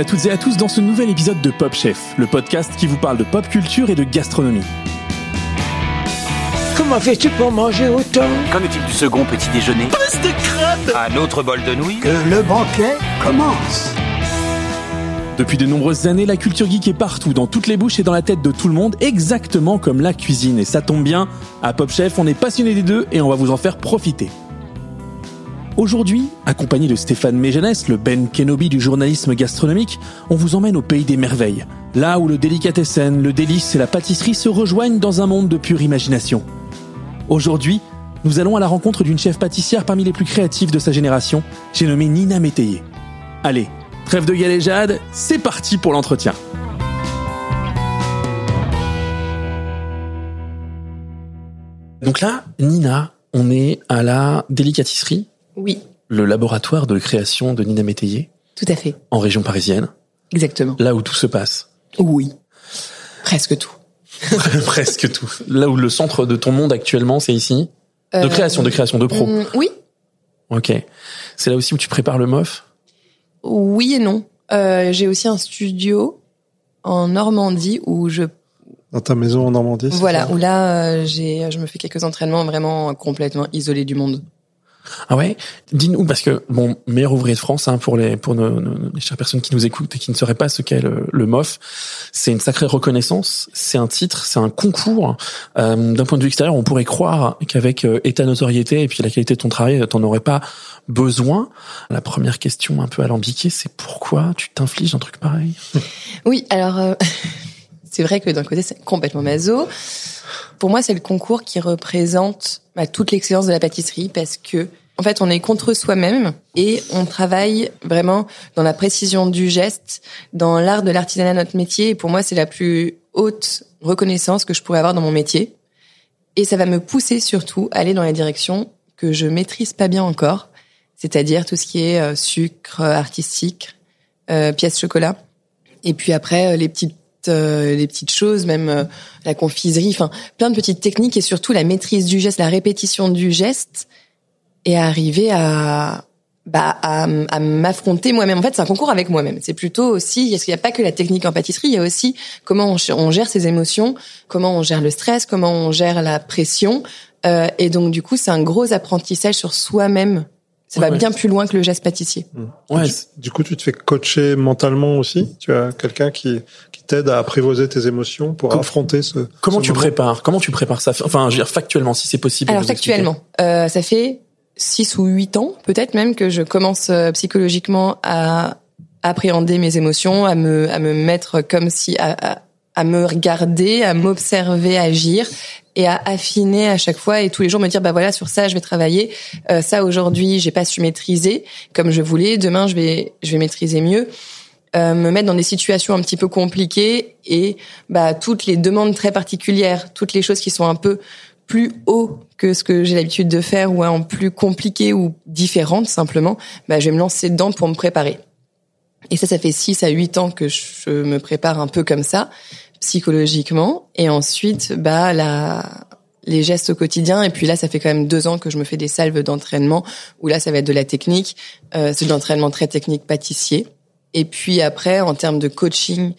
Bienvenue à toutes et à tous dans ce nouvel épisode de Pop Chef, le podcast qui vous parle de pop culture et de gastronomie. Comment fais-tu pour manger autant Qu'en est-il du second petit déjeuner Un autre bol de nouilles Que le banquet commence Depuis de nombreuses années, la culture geek est partout, dans toutes les bouches et dans la tête de tout le monde, exactement comme la cuisine. Et ça tombe bien, à Pop Chef, on est passionné des deux et on va vous en faire profiter. Aujourd'hui, accompagné de Stéphane Méjanès, le Ben Kenobi du journalisme gastronomique, on vous emmène au pays des merveilles, là où le délicatessen, le délice et la pâtisserie se rejoignent dans un monde de pure imagination. Aujourd'hui, nous allons à la rencontre d'une chef pâtissière parmi les plus créatives de sa génération, j'ai nommé Nina Métayer. Allez, trêve de galéjade, c'est parti pour l'entretien. Donc là, Nina, on est à la délicatisserie, Oui, le laboratoire de création de Nina Métayer, tout à fait. en région parisienne, Exactement. là où tout se passe. Oui. Presque tout. Presque tout. Là où le centre de ton monde actuellement, c'est ici. De Euh, création, de création, de pro. Mm, oui, Ok. C'est là aussi où tu prépares le MOF oui et non. Euh, J'ai aussi un studio en Normandie où je Dans ta maison en Normandie voilà ça? où là euh, j'ai je me fais quelques entraînements vraiment complètement isolés du monde. Ah ouais? Dis-nous, parce que, bon, meilleur ouvrier de France, hein, pour les, pour nos, nos- les chères personnes qui nous écoutent et qui ne sauraient pas ce qu'est le, le MOF, c'est une sacrée reconnaissance, c'est un titre, c'est un concours. Euh, D'un point de vue extérieur, on pourrait croire qu'avec euh, et ta notoriété et puis la qualité de ton travail, t'en aurais pas besoin. La première question un peu alambiquée, c'est pourquoi tu t'infliges un truc pareil? Oui, alors euh, c'est vrai que d'un côté c'est complètement maso. Pour moi, c'est le concours qui représente bah, toute l'excellence de la pâtisserie parce que en fait, on est contre soi-même et on travaille vraiment dans la précision du geste, dans l'art de l'artisanat notre métier. Et pour moi, c'est la plus haute reconnaissance que je pourrais avoir dans mon métier. Et ça va me pousser surtout à aller dans les directions que je maîtrise pas bien encore, c'est-à-dire tout ce qui est euh, sucre euh, artistique, euh, pièces chocolat. Et puis après, euh, les petites euh, les petites choses, même euh, la confiserie, enfin plein de petites techniques et surtout la maîtrise du geste, la répétition du geste et arriver à bah à, à m'affronter moi-même. En fait, c'est un concours avec moi-même. C'est plutôt aussi parce qu'il n'y a pas que la technique en pâtisserie, il y a aussi comment on, on gère ses émotions, comment on gère le stress, comment on gère la pression. Euh, et donc du coup, c'est un gros apprentissage sur soi-même. Ça Ouais, va bien plus loin que le geste pâtissier. Ouais, du, du coup, tu te fais coacher mentalement aussi? Tu as quelqu'un qui, qui t'aide à apprivoiser tes émotions pour Com- affronter ce Comment ce tu moment? prépares? Comment tu prépares ça? Enfin, je veux dire factuellement, si c'est possible. Alors factuellement, euh, ça fait six ou huit ans, peut-être même, que je commence euh, psychologiquement à appréhender mes émotions, à me, à me mettre comme si, à, à, à me regarder, à m'observer agir et à affiner à chaque fois et tous les jours me dire bah voilà sur ça je vais travailler. Euh, ça aujourd'hui j'ai pas su maîtriser comme je voulais. Demain je vais je vais maîtriser mieux. Euh, me mettre dans des situations un petit peu compliquées et bah toutes les demandes très particulières toutes les choses qui sont un peu plus haut que ce que j'ai l'habitude de faire ou en plus compliqué ou différente simplement, bah, je vais me lancer dedans pour me préparer. Et ça, ça fait 6 à 8 ans que je me prépare un peu comme ça, psychologiquement. Et ensuite, bah, la, les gestes au quotidien. Et puis là, ça fait quand même deux ans que je me fais des salves d'entraînement, où là, ça va être de la technique. Euh, c'est de l'entraînement très technique pâtissier. Et puis après, en termes de coaching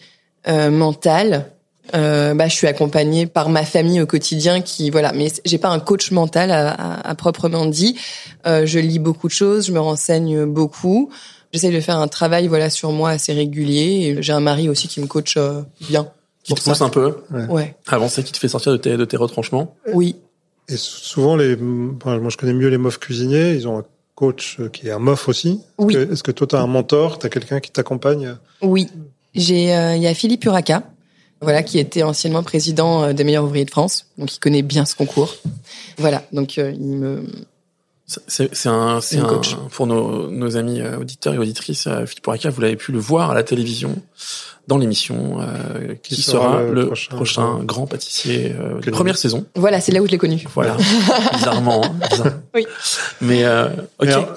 euh, mental, euh, bah, je suis accompagnée par ma famille au quotidien qui voilà mais j'ai pas un coach mental à, à- à proprement dit Euh, je lis beaucoup de choses je me renseigne beaucoup j'essaie de faire un travail voilà sur moi assez régulier et j'ai un mari aussi qui me coach euh, bien. Qui te pousse un peu, ouais. Avancer, qui te fait sortir de tes, de tes retranchements. oui. Et souvent, les, enfin, moi je connais mieux les mofs cuisiniers, ils ont un coach euh, qui est un mof aussi. Est-ce Oui. que- Est-ce que toi, tu as un mentor, tu as quelqu'un qui t'accompagne? Oui. J'ai euh, il y a Philippe Uraca voilà, qui était anciennement président euh, des meilleurs ouvriers de France, donc il connaît bien ce concours. Voilà, donc euh, il me c'est un, coach. pour nos, nos amis euh, auditeurs et auditrices, euh, Philippe Poiraca, vous l'avez pu le voir à la télévision dans l'émission euh, qui, Qui sera, sera le le prochain, prochain grand pâtissier euh, de première saison. voilà, c'est là où je l'ai connu. Voilà, bizarrement. hein, bizarre. Oui. Mais euh, ok. Mais alors,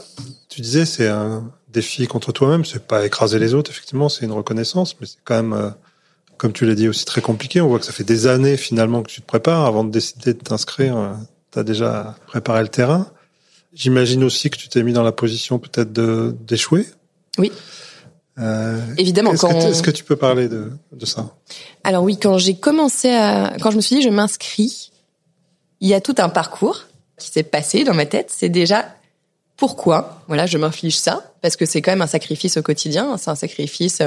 tu disais, c'est un défi contre toi-même. C'est pas écraser les autres, effectivement, c'est une reconnaissance, mais c'est quand même, euh, comme tu l'as dit, aussi très compliqué. On voit que ça fait des années finalement que tu te prépares avant de décider de t'inscrire. Tu as déjà préparé le terrain. J'imagine aussi que tu t'es mis dans la position peut-être de d'échouer. Oui. Euh, Évidemment, Est-ce quand que, est-ce que tu peux parler de, de ça? Alors oui, quand j'ai commencé à, quand je me suis dit je m'inscris, il y a tout un parcours qui s'est passé dans ma tête. C'est déjà pourquoi, voilà, je m'inflige ça parce que c'est quand même un sacrifice au quotidien. C'est un sacrifice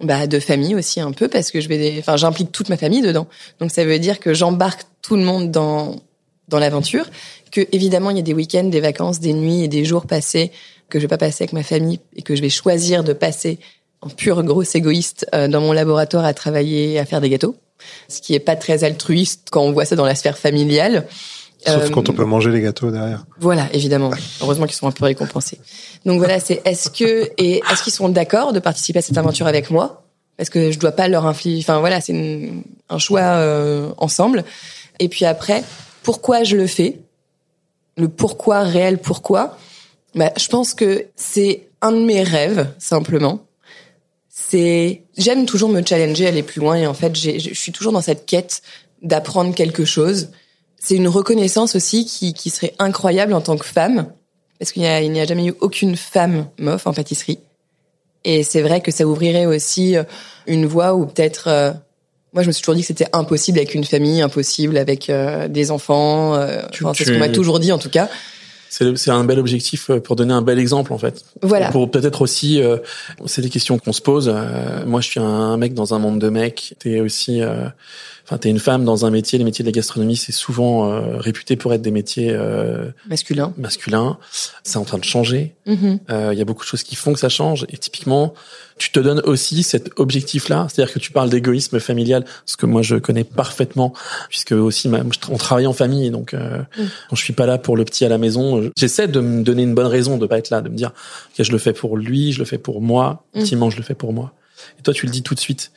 bah, de famille aussi un peu parce que je vais, enfin, j'implique toute ma famille dedans. Donc ça veut dire que j'embarque tout le monde dans dans l'aventure. Que évidemment il y a des week-ends, des vacances, des nuits et des jours passés que je vais pas passer avec ma famille et que je vais choisir de passer en pur gros égoïste euh, dans mon laboratoire à travailler, à faire des gâteaux. Ce qui est pas très altruiste quand on voit ça dans la sphère familiale. Sauf Euh, quand on peut manger les gâteaux derrière. Voilà, évidemment. Heureusement qu'ils sont un peu récompensés. Donc voilà, c'est est-ce que et est-ce qu'ils sont d'accord de participer à cette aventure avec moi? Parce que je dois pas leur infliger. Enfin voilà, c'est un choix euh, ensemble. Et puis après, pourquoi je le fais? Le pourquoi réel, pourquoi bah, je pense que c'est un de mes rêves simplement. C'est j'aime toujours me challenger, aller plus loin et en fait, je suis toujours dans cette quête d'apprendre quelque chose c'est une reconnaissance aussi qui, qui serait incroyable en tant que femme, parce qu'il n'y a, a jamais eu aucune femme mof en pâtisserie. Et c'est vrai que ça ouvrirait aussi euh, une voie où peut-être, euh, moi je me suis toujours dit que c'était impossible avec une famille, impossible avec euh, des enfants. euh, Tu- enfin, c'est ce qu'on m'a toujours dit en tout cas. C'est un bel objectif euh, pour donner un bel exemple en fait. Voilà. Pour peut-être aussi, euh, c'est des questions qu'on se pose. Euh, moi, je suis un mec dans un monde de mecs. T'es aussi, euh, enfin, t'es une femme dans un métier. Les métiers de la gastronomie, c'est souvent euh, réputé pour être des métiers euh, Masculin. masculins. C'est en train de changer. Mhm. Euh, Il y a beaucoup de choses qui font que ça change. Et typiquement, tu te donnes aussi cet objectif-là. C'est-à-dire que tu parles d'égoïsme familial, ce que moi je connais parfaitement, puisque aussi ma- on travaille en famille. Donc, euh, Mm. quand je suis pas là pour le petit à la maison, euh, j'essaie de me donner une bonne raison de pas être là, de me dire que je le fais pour lui, je le fais pour moi. Mm. Ultimement, je le fais pour moi. Et toi, tu le dis tout de suite.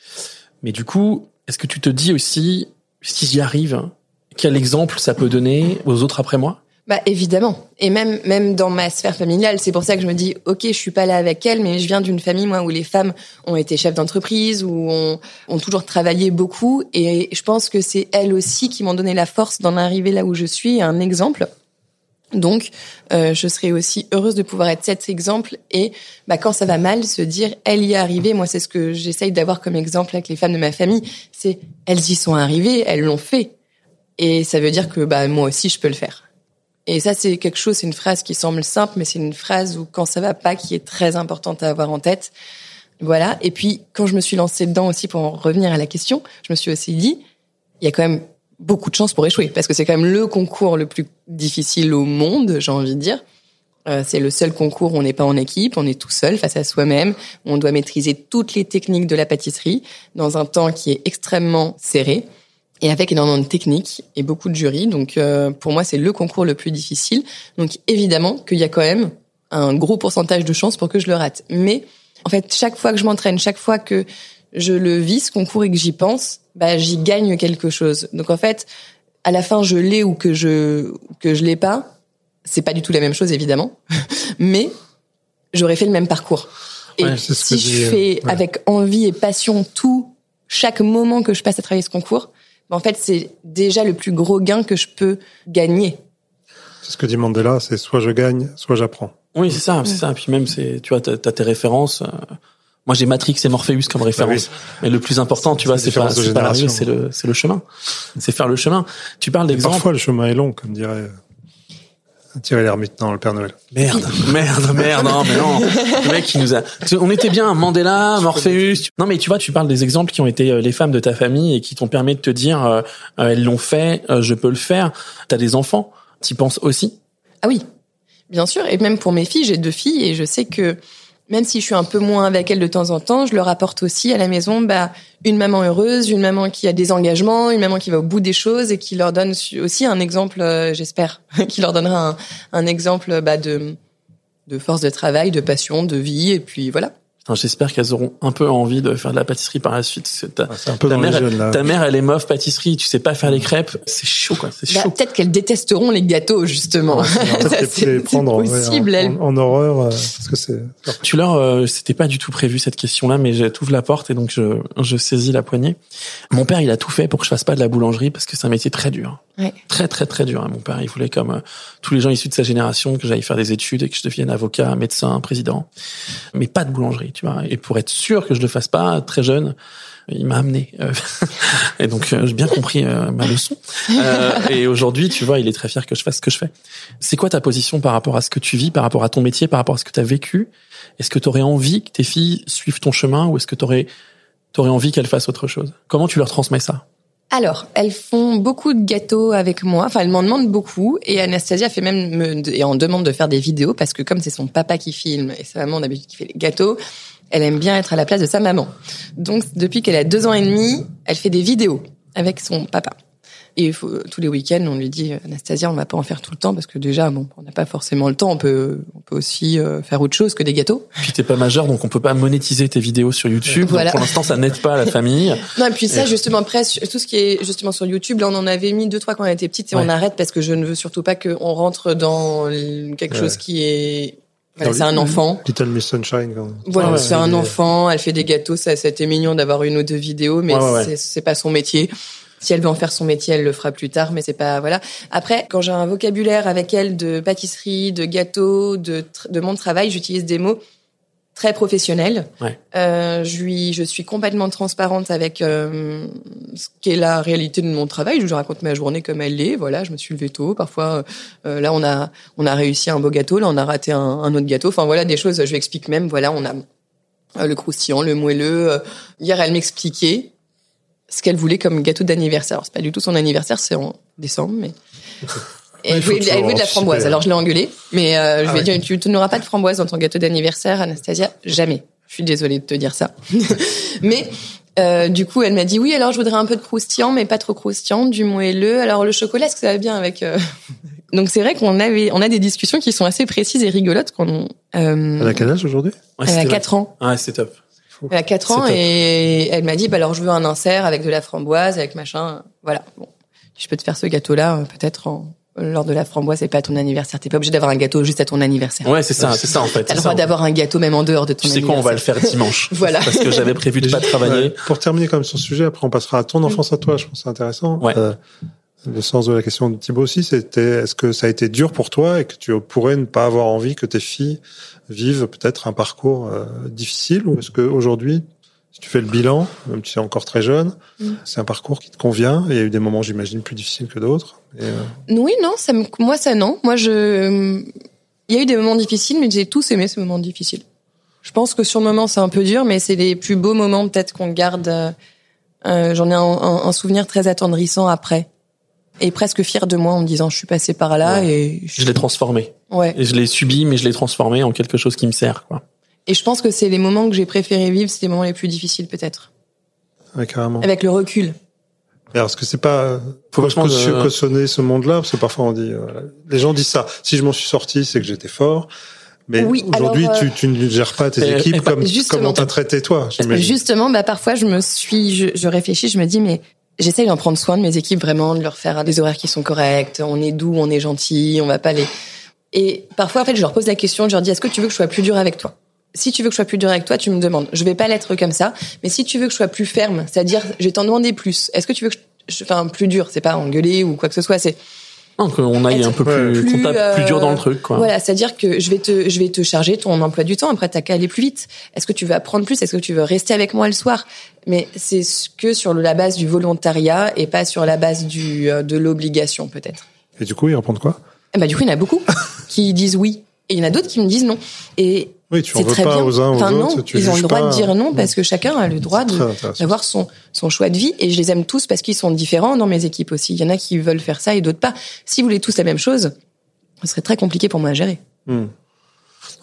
Mais du coup, est-ce que tu te dis aussi, si j'y arrive, quel exemple ça peut donner aux autres après moi? Bah évidemment. Et même même dans ma sphère familiale, c'est pour ça que je me dis OK, je suis pas là avec elle, mais je viens d'une famille moi où les femmes ont été chefs d'entreprise, où ont, ont toujours travaillé beaucoup, et je pense que c'est elles aussi qui m'ont donné la force d'en arriver là où je suis, un exemple. Donc, euh, je serais aussi heureuse de pouvoir être cet exemple et bah, quand ça va mal, se dire elle y est arrivée. Moi, c'est ce que j'essaye d'avoir comme exemple avec les femmes de ma famille. C'est elles y sont arrivées, elles l'ont fait, et ça veut dire que bah moi aussi je peux le faire. Et ça, c'est quelque chose, c'est une phrase qui semble simple, mais c'est une phrase où quand ça va pas, qui est très importante à avoir en tête. Voilà. Et puis, quand je me suis lancée dedans aussi, pour en revenir à la question, je me suis aussi dit, il y a quand même beaucoup de chances pour échouer, parce que c'est quand même le concours le plus difficile au monde, j'ai envie de dire. Euh, c'est le seul concours où on n'est pas en équipe, on est tout seul face à soi-même. On doit maîtriser toutes les techniques de la pâtisserie dans un temps qui est extrêmement serré et avec énormément de techniques et beaucoup de jurys. Donc euh, pour moi, c'est le concours le plus difficile. Donc évidemment qu'il y a quand même un gros pourcentage de chances pour que je le rate. Mais en fait, chaque fois que je m'entraîne, chaque fois que je le vis ce concours et que j'y pense, bah j'y gagne quelque chose. Donc en fait, à la fin, je l'ai ou que je que je l'ai pas, c'est pas du tout la même chose évidemment, mais j'aurais fait le même parcours. Et Ouais, si je euh, fais ouais. avec envie et passion tout chaque moment que je passe à travailler ce concours, bah, en fait, c'est déjà le plus gros gain que je peux gagner. C'est ce que dit Mandela, c'est soit je gagne, soit j'apprends. Oui, c'est ça, c'est ça. Puis même, c'est, tu vois, t'as, t'as tes références. Moi, j'ai Matrix et Morpheus comme référence. Mais le plus important, tu vois, C'est la pas, de c'est pas l'arrivée, c'est génération. le, c'est le chemin. C'est faire le chemin. Tu parles d'exemple. parfois, le chemin est long, comme dirait euh, Thierry Lhermitte dans le Père Noël. Merde, merde, merde, non, mais non. Le mec, qui nous a, on était bien, Mandela, Morpheus. Non, mais tu vois, tu parles des exemples qui ont été euh, les femmes de ta famille et qui t'ont permis de te dire, euh, euh, elles l'ont fait, euh, je peux le faire. T'as des enfants. T'y penses aussi? Ah oui, bien sûr. Et même pour mes filles, j'ai deux filles et je sais que même si je suis un peu moins avec elle de temps en temps, je leur apporte aussi à la maison bah, une maman heureuse, une maman qui a des engagements, une maman qui va au bout des choses et qui leur donne aussi un exemple, euh, j'espère, qui leur donnera un, exemple bah, de, de force de travail, de passion, de vie, et puis voilà. J'espère qu'elles auront un peu envie de faire de la pâtisserie par la suite. Ta, c'est un peu ta mère, jeunes, là. ta mère, elle est meuf pâtisserie. Tu sais pas faire les crêpes, c'est chaud quoi. C'est Bah, chaud. Peut-être qu'elles détesteront les gâteaux justement. C'est prendre ouais, possible. en, elles. en- en horreur, euh, parce que c'est. Tu leur, euh, c'était pas du tout prévu cette question-là, mais je t'ouvre la porte et donc je, je saisis la poignée. Mon père, il a tout fait pour que je fasse pas de la boulangerie parce que c'est un métier très dur. Ouais. Très, très, très dur. hein. Mon père, il voulait comme euh, tous les gens issus de sa génération que j'aille faire des études et que je devienne avocat, médecin, président. Mais pas de boulangerie, tu vois. Et pour être sûr que je le fasse pas, très jeune, il m'a amené. Euh, et donc, euh, j'ai bien compris euh, ma leçon. Et aujourd'hui, tu vois, il est très fier que je fasse ce que je fais. C'est quoi ta position par rapport à ce que tu vis, par rapport à ton métier, par rapport à ce que tu as vécu? Est-ce que tu aurais envie que tes filles suivent ton chemin ou est-ce que tu aurais, envie qu'elles fassent autre chose? Comment tu leur transmets ça? Alors, elles font beaucoup de gâteaux avec moi. Enfin, elles m'en demandent beaucoup. Et Anastasia fait même me, et en demande de faire des vidéos parce que comme c'est son papa qui filme et sa maman d'habitude qui fait les gâteaux, elle aime bien être à la place de sa maman. Donc, depuis qu'elle a deux ans et demi, elle fait des vidéos avec son papa. Et faut, tous les week-ends, on lui dit Anastasia, on va pas en faire tout le temps parce que déjà, bon, on n'a pas forcément le temps. On peut, on peut aussi euh, faire autre chose que des gâteaux. Puis t'es pas majeur, donc on peut pas monétiser tes vidéos sur YouTube. Donc, pour l'instant, ça n'aide pas la famille. Non, et puis ça, Et- justement, après, tout ce qui est justement sur YouTube, là, on en avait mis deux, trois quand on était petite et Ouais. on arrête parce que je ne veux surtout pas qu'on rentre dans quelque Ouais. chose qui est... Voilà, c'est un enfant. Little Miss Sunshine, quand même. Voilà, Ah ouais, c'est un enfant, elle fait des gâteaux, ça, c'était mignon d'avoir une ou deux vidéos, mais Ouais, ouais, c'est pas son métier. Si elle veut en faire son métier, elle le fera plus tard, mais c'est pas voilà. Après, quand j'ai un vocabulaire avec elle de pâtisserie, de gâteaux, de de mon travail, j'utilise des mots très professionnels. Ouais. Euh, je lui, je suis complètement transparente avec euh, ce qu'est la réalité de mon travail. Je lui raconte ma journée comme elle l'est. Voilà, je me suis levée tôt. Parfois, euh, là, on a, on a réussi un beau gâteau. Là, on a raté un, un autre gâteau. Enfin, voilà, des choses. Je lui explique même. Voilà, on a euh, le croustillant, le moelleux. Euh, Hier, elle m'expliquait ce qu'elle voulait comme gâteau d'anniversaire. Alors, c'est pas du tout son anniversaire, c'est en décembre, mais. Et Ouais, elle voulait, toujours elle voulait de la framboise. Alors je l'ai engueulée, mais euh, je Ah lui ai ouais. dit tu, n'auras pas de framboise dans ton gâteau d'anniversaire, Anastasia, jamais. Je suis désolée de te dire ça. mais euh, du coup, elle m'a dit oui. Alors je voudrais un peu de croustillant, mais pas trop croustillant, du moelleux. Alors le chocolat, est-ce que ça va bien avec euh, Donc c'est vrai qu'on avait, on a des discussions qui sont assez précises et rigolotes quand on. Euh, Elle a quel âge aujourd'hui? Ouais, elle a c'était 4 ans. Ouais, c'est top. Elle a 4 ans C'est et elle m'a dit bah alors je veux un insert avec de la framboise, avec machin. Voilà. Bon, je peux te faire ce gâteau-là euh, peut-être en lors de la framboise et pas à ton anniversaire. T'es pas obligé d'avoir un gâteau juste à ton anniversaire. Ouais, c'est ça, c'est ça en fait. T'as c'est le ça, droit d'avoir un gâteau même en dehors de ton Tu sais quoi, on va le faire dimanche. Voilà. Parce que j'avais prévu de pas travailler. Ouais. Pour terminer comme sur ce sujet, après on passera à ton enfance à toi, je pense que c'est intéressant. Ouais. Euh, le sens de la question de Thibaut aussi, c'était est-ce que ça a été dur pour toi et que tu pourrais ne pas avoir envie que tes filles vivent peut-être un parcours euh, difficile ou est-ce que aujourd'hui, si tu fais le bilan, même si tu es encore très jeune, Mm. c'est un parcours qui te convient et il y a eu des moments, j'imagine, plus difficiles que d'autres. Euh, Oui, non, ça me, moi ça non. Moi je, il y a eu des moments difficiles, mais j'ai tous aimé ces moments difficiles. Je pense que sur le moment c'est un peu dur, mais c'est les plus beaux moments peut-être qu'on garde. euh, euh, J'en ai un, un- un souvenir très attendrissant après, et presque fier de moi en me disant je suis passé par là Ouais. et Je l'ai transformé. ouais. Et je l'ai subi, mais je l'ai transformé en quelque chose qui me sert, quoi. Et je pense que c'est les moments que j'ai préféré vivre, c'est les moments les plus difficiles peut-être, ouais, carrément. avec le recul. Alors, est-ce que c'est pas Faut vachement de- cautionner ce monde-là? Parce que parfois on dit, euh, voilà, les gens disent ça. Si je m'en suis sorti, c'est que j'étais fort. Mais Oui, aujourd'hui, alors, euh, tu, tu ne gères pas tes équipes pas- comme comme on t'a traité toi. Justement, bah parfois je me suis, je, je réfléchis, je me dis mais j'essaye d'en prendre soin de mes équipes vraiment, de leur faire des horaires qui sont corrects. On est doux, on est gentil, on va pas les. Et parfois en fait je leur pose la question, je leur dis est-ce que tu veux que je sois plus dur avec toi? Si tu veux que je sois plus dur avec toi, tu me demandes. Je vais pas l'être comme ça, mais si tu veux que je sois plus ferme, c'est-à-dire je vais t'en demander plus. Est-ce que tu veux que je, enfin plus dur, c'est pas engueuler ou quoi que ce soit, c'est Non, qu'on aille un peu plus, qu'on plus, dur euh, dans le truc, quoi. Voilà, c'est-à-dire que je vais te, je vais te charger ton emploi du temps. Après, t'as qu'à aller plus vite. Est-ce que tu veux apprendre plus? Est-ce que tu veux rester avec moi le soir? Mais c'est ce que sur la base du volontariat et pas sur la base du euh, de l'obligation peut-être. Et du coup, ils répondent quoi? Eh ben, du coup, il y en a beaucoup qui disent oui. Et il y en a d'autres qui me disent non. Et Oui, tu en veux très pas bien. aux uns aux enfin, autres. non, tu ils ont le droit pas. de dire non parce que chacun a le droit d'avoir son son choix de vie et je les aime tous parce qu'ils sont différents dans mes équipes aussi. Il y en a qui veulent faire ça et d'autres pas. Si vous voulez tous la même chose, ce serait très compliqué pour moi à gérer. Hmm.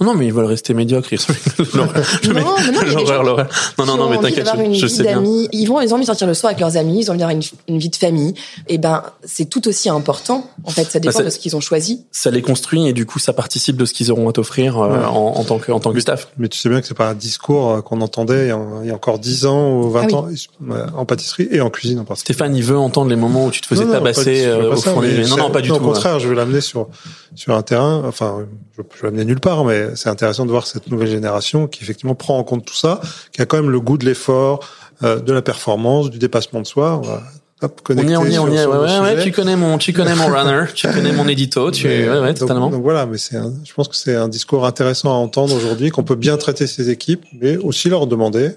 Non, mais ils veulent rester médiocres. Non, mais non, mais gens. Non, non, non, mais t'inquiète, je, je vie sais bien. d'amis. Ils vont, ils ont envie de sortir le soir avec leurs amis, ils ont envie d'avoir une, une vie de famille. Et ben, c'est tout aussi important. En fait, ça dépend Bah, c'est- de ce qu'ils ont choisi. Ça les construit et du coup, ça participe de ce qu'ils auront à t'offrir euh, Ouais. en, en tant que en tant que staff. Mais tu sais bien que c'est pas un discours euh, qu'on entendait il y, a, il y a encore 10 ans ou 20 Ah oui. ans en pâtisserie et en cuisine en particulier. Stéphane, il veut entendre les moments où tu te faisais Non, non, tabasser pas du- euh, pas au ça, fond des mais Non, non, pas du Au tout. hein. contraire, je vais l'amener sur sur un terrain. Enfin, je, je vais l'amener nulle part, mais c'est intéressant de voir cette nouvelle génération qui effectivement prend en compte tout ça, qui a quand même le goût de l'effort, euh, de la performance, du dépassement de soi. Hop, On y est, on y est, on y est. Ouais, ouais, ouais, tu connais mon, tu connais mon runner, tu connais mon édito, tu, Mais, ouais, ouais, totalement. Donc, voilà, mais c'est, je pense que c'est un discours intéressant à entendre aujourd'hui, qu'on peut bien traiter ces équipes, mais aussi leur demander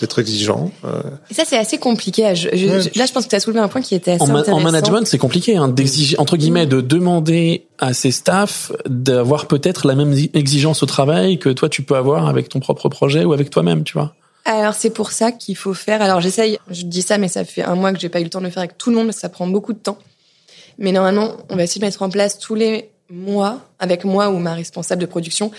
d'être exigeants. euh, Et ça, c'est assez compliqué. à- je- je- Ouais. Là, je pense que tu as soulevé un point qui était assez En, intéressant. en management, c'est compliqué, hein, d'exiger, entre guillemets, de demander à ses staffs d'avoir peut-être la même exigence au travail que toi tu peux avoir avec ton propre projet ou avec toi-même, tu vois. Alors c'est pour ça qu'il faut faire. Alors j'essaye, je dis ça, mais ça fait un mois que j'ai pas eu le temps de le faire avec tout le monde parce que ça prend beaucoup de temps. Mais normalement, on va essayer de mettre en place tous les mois, avec moi ou ma responsable de production,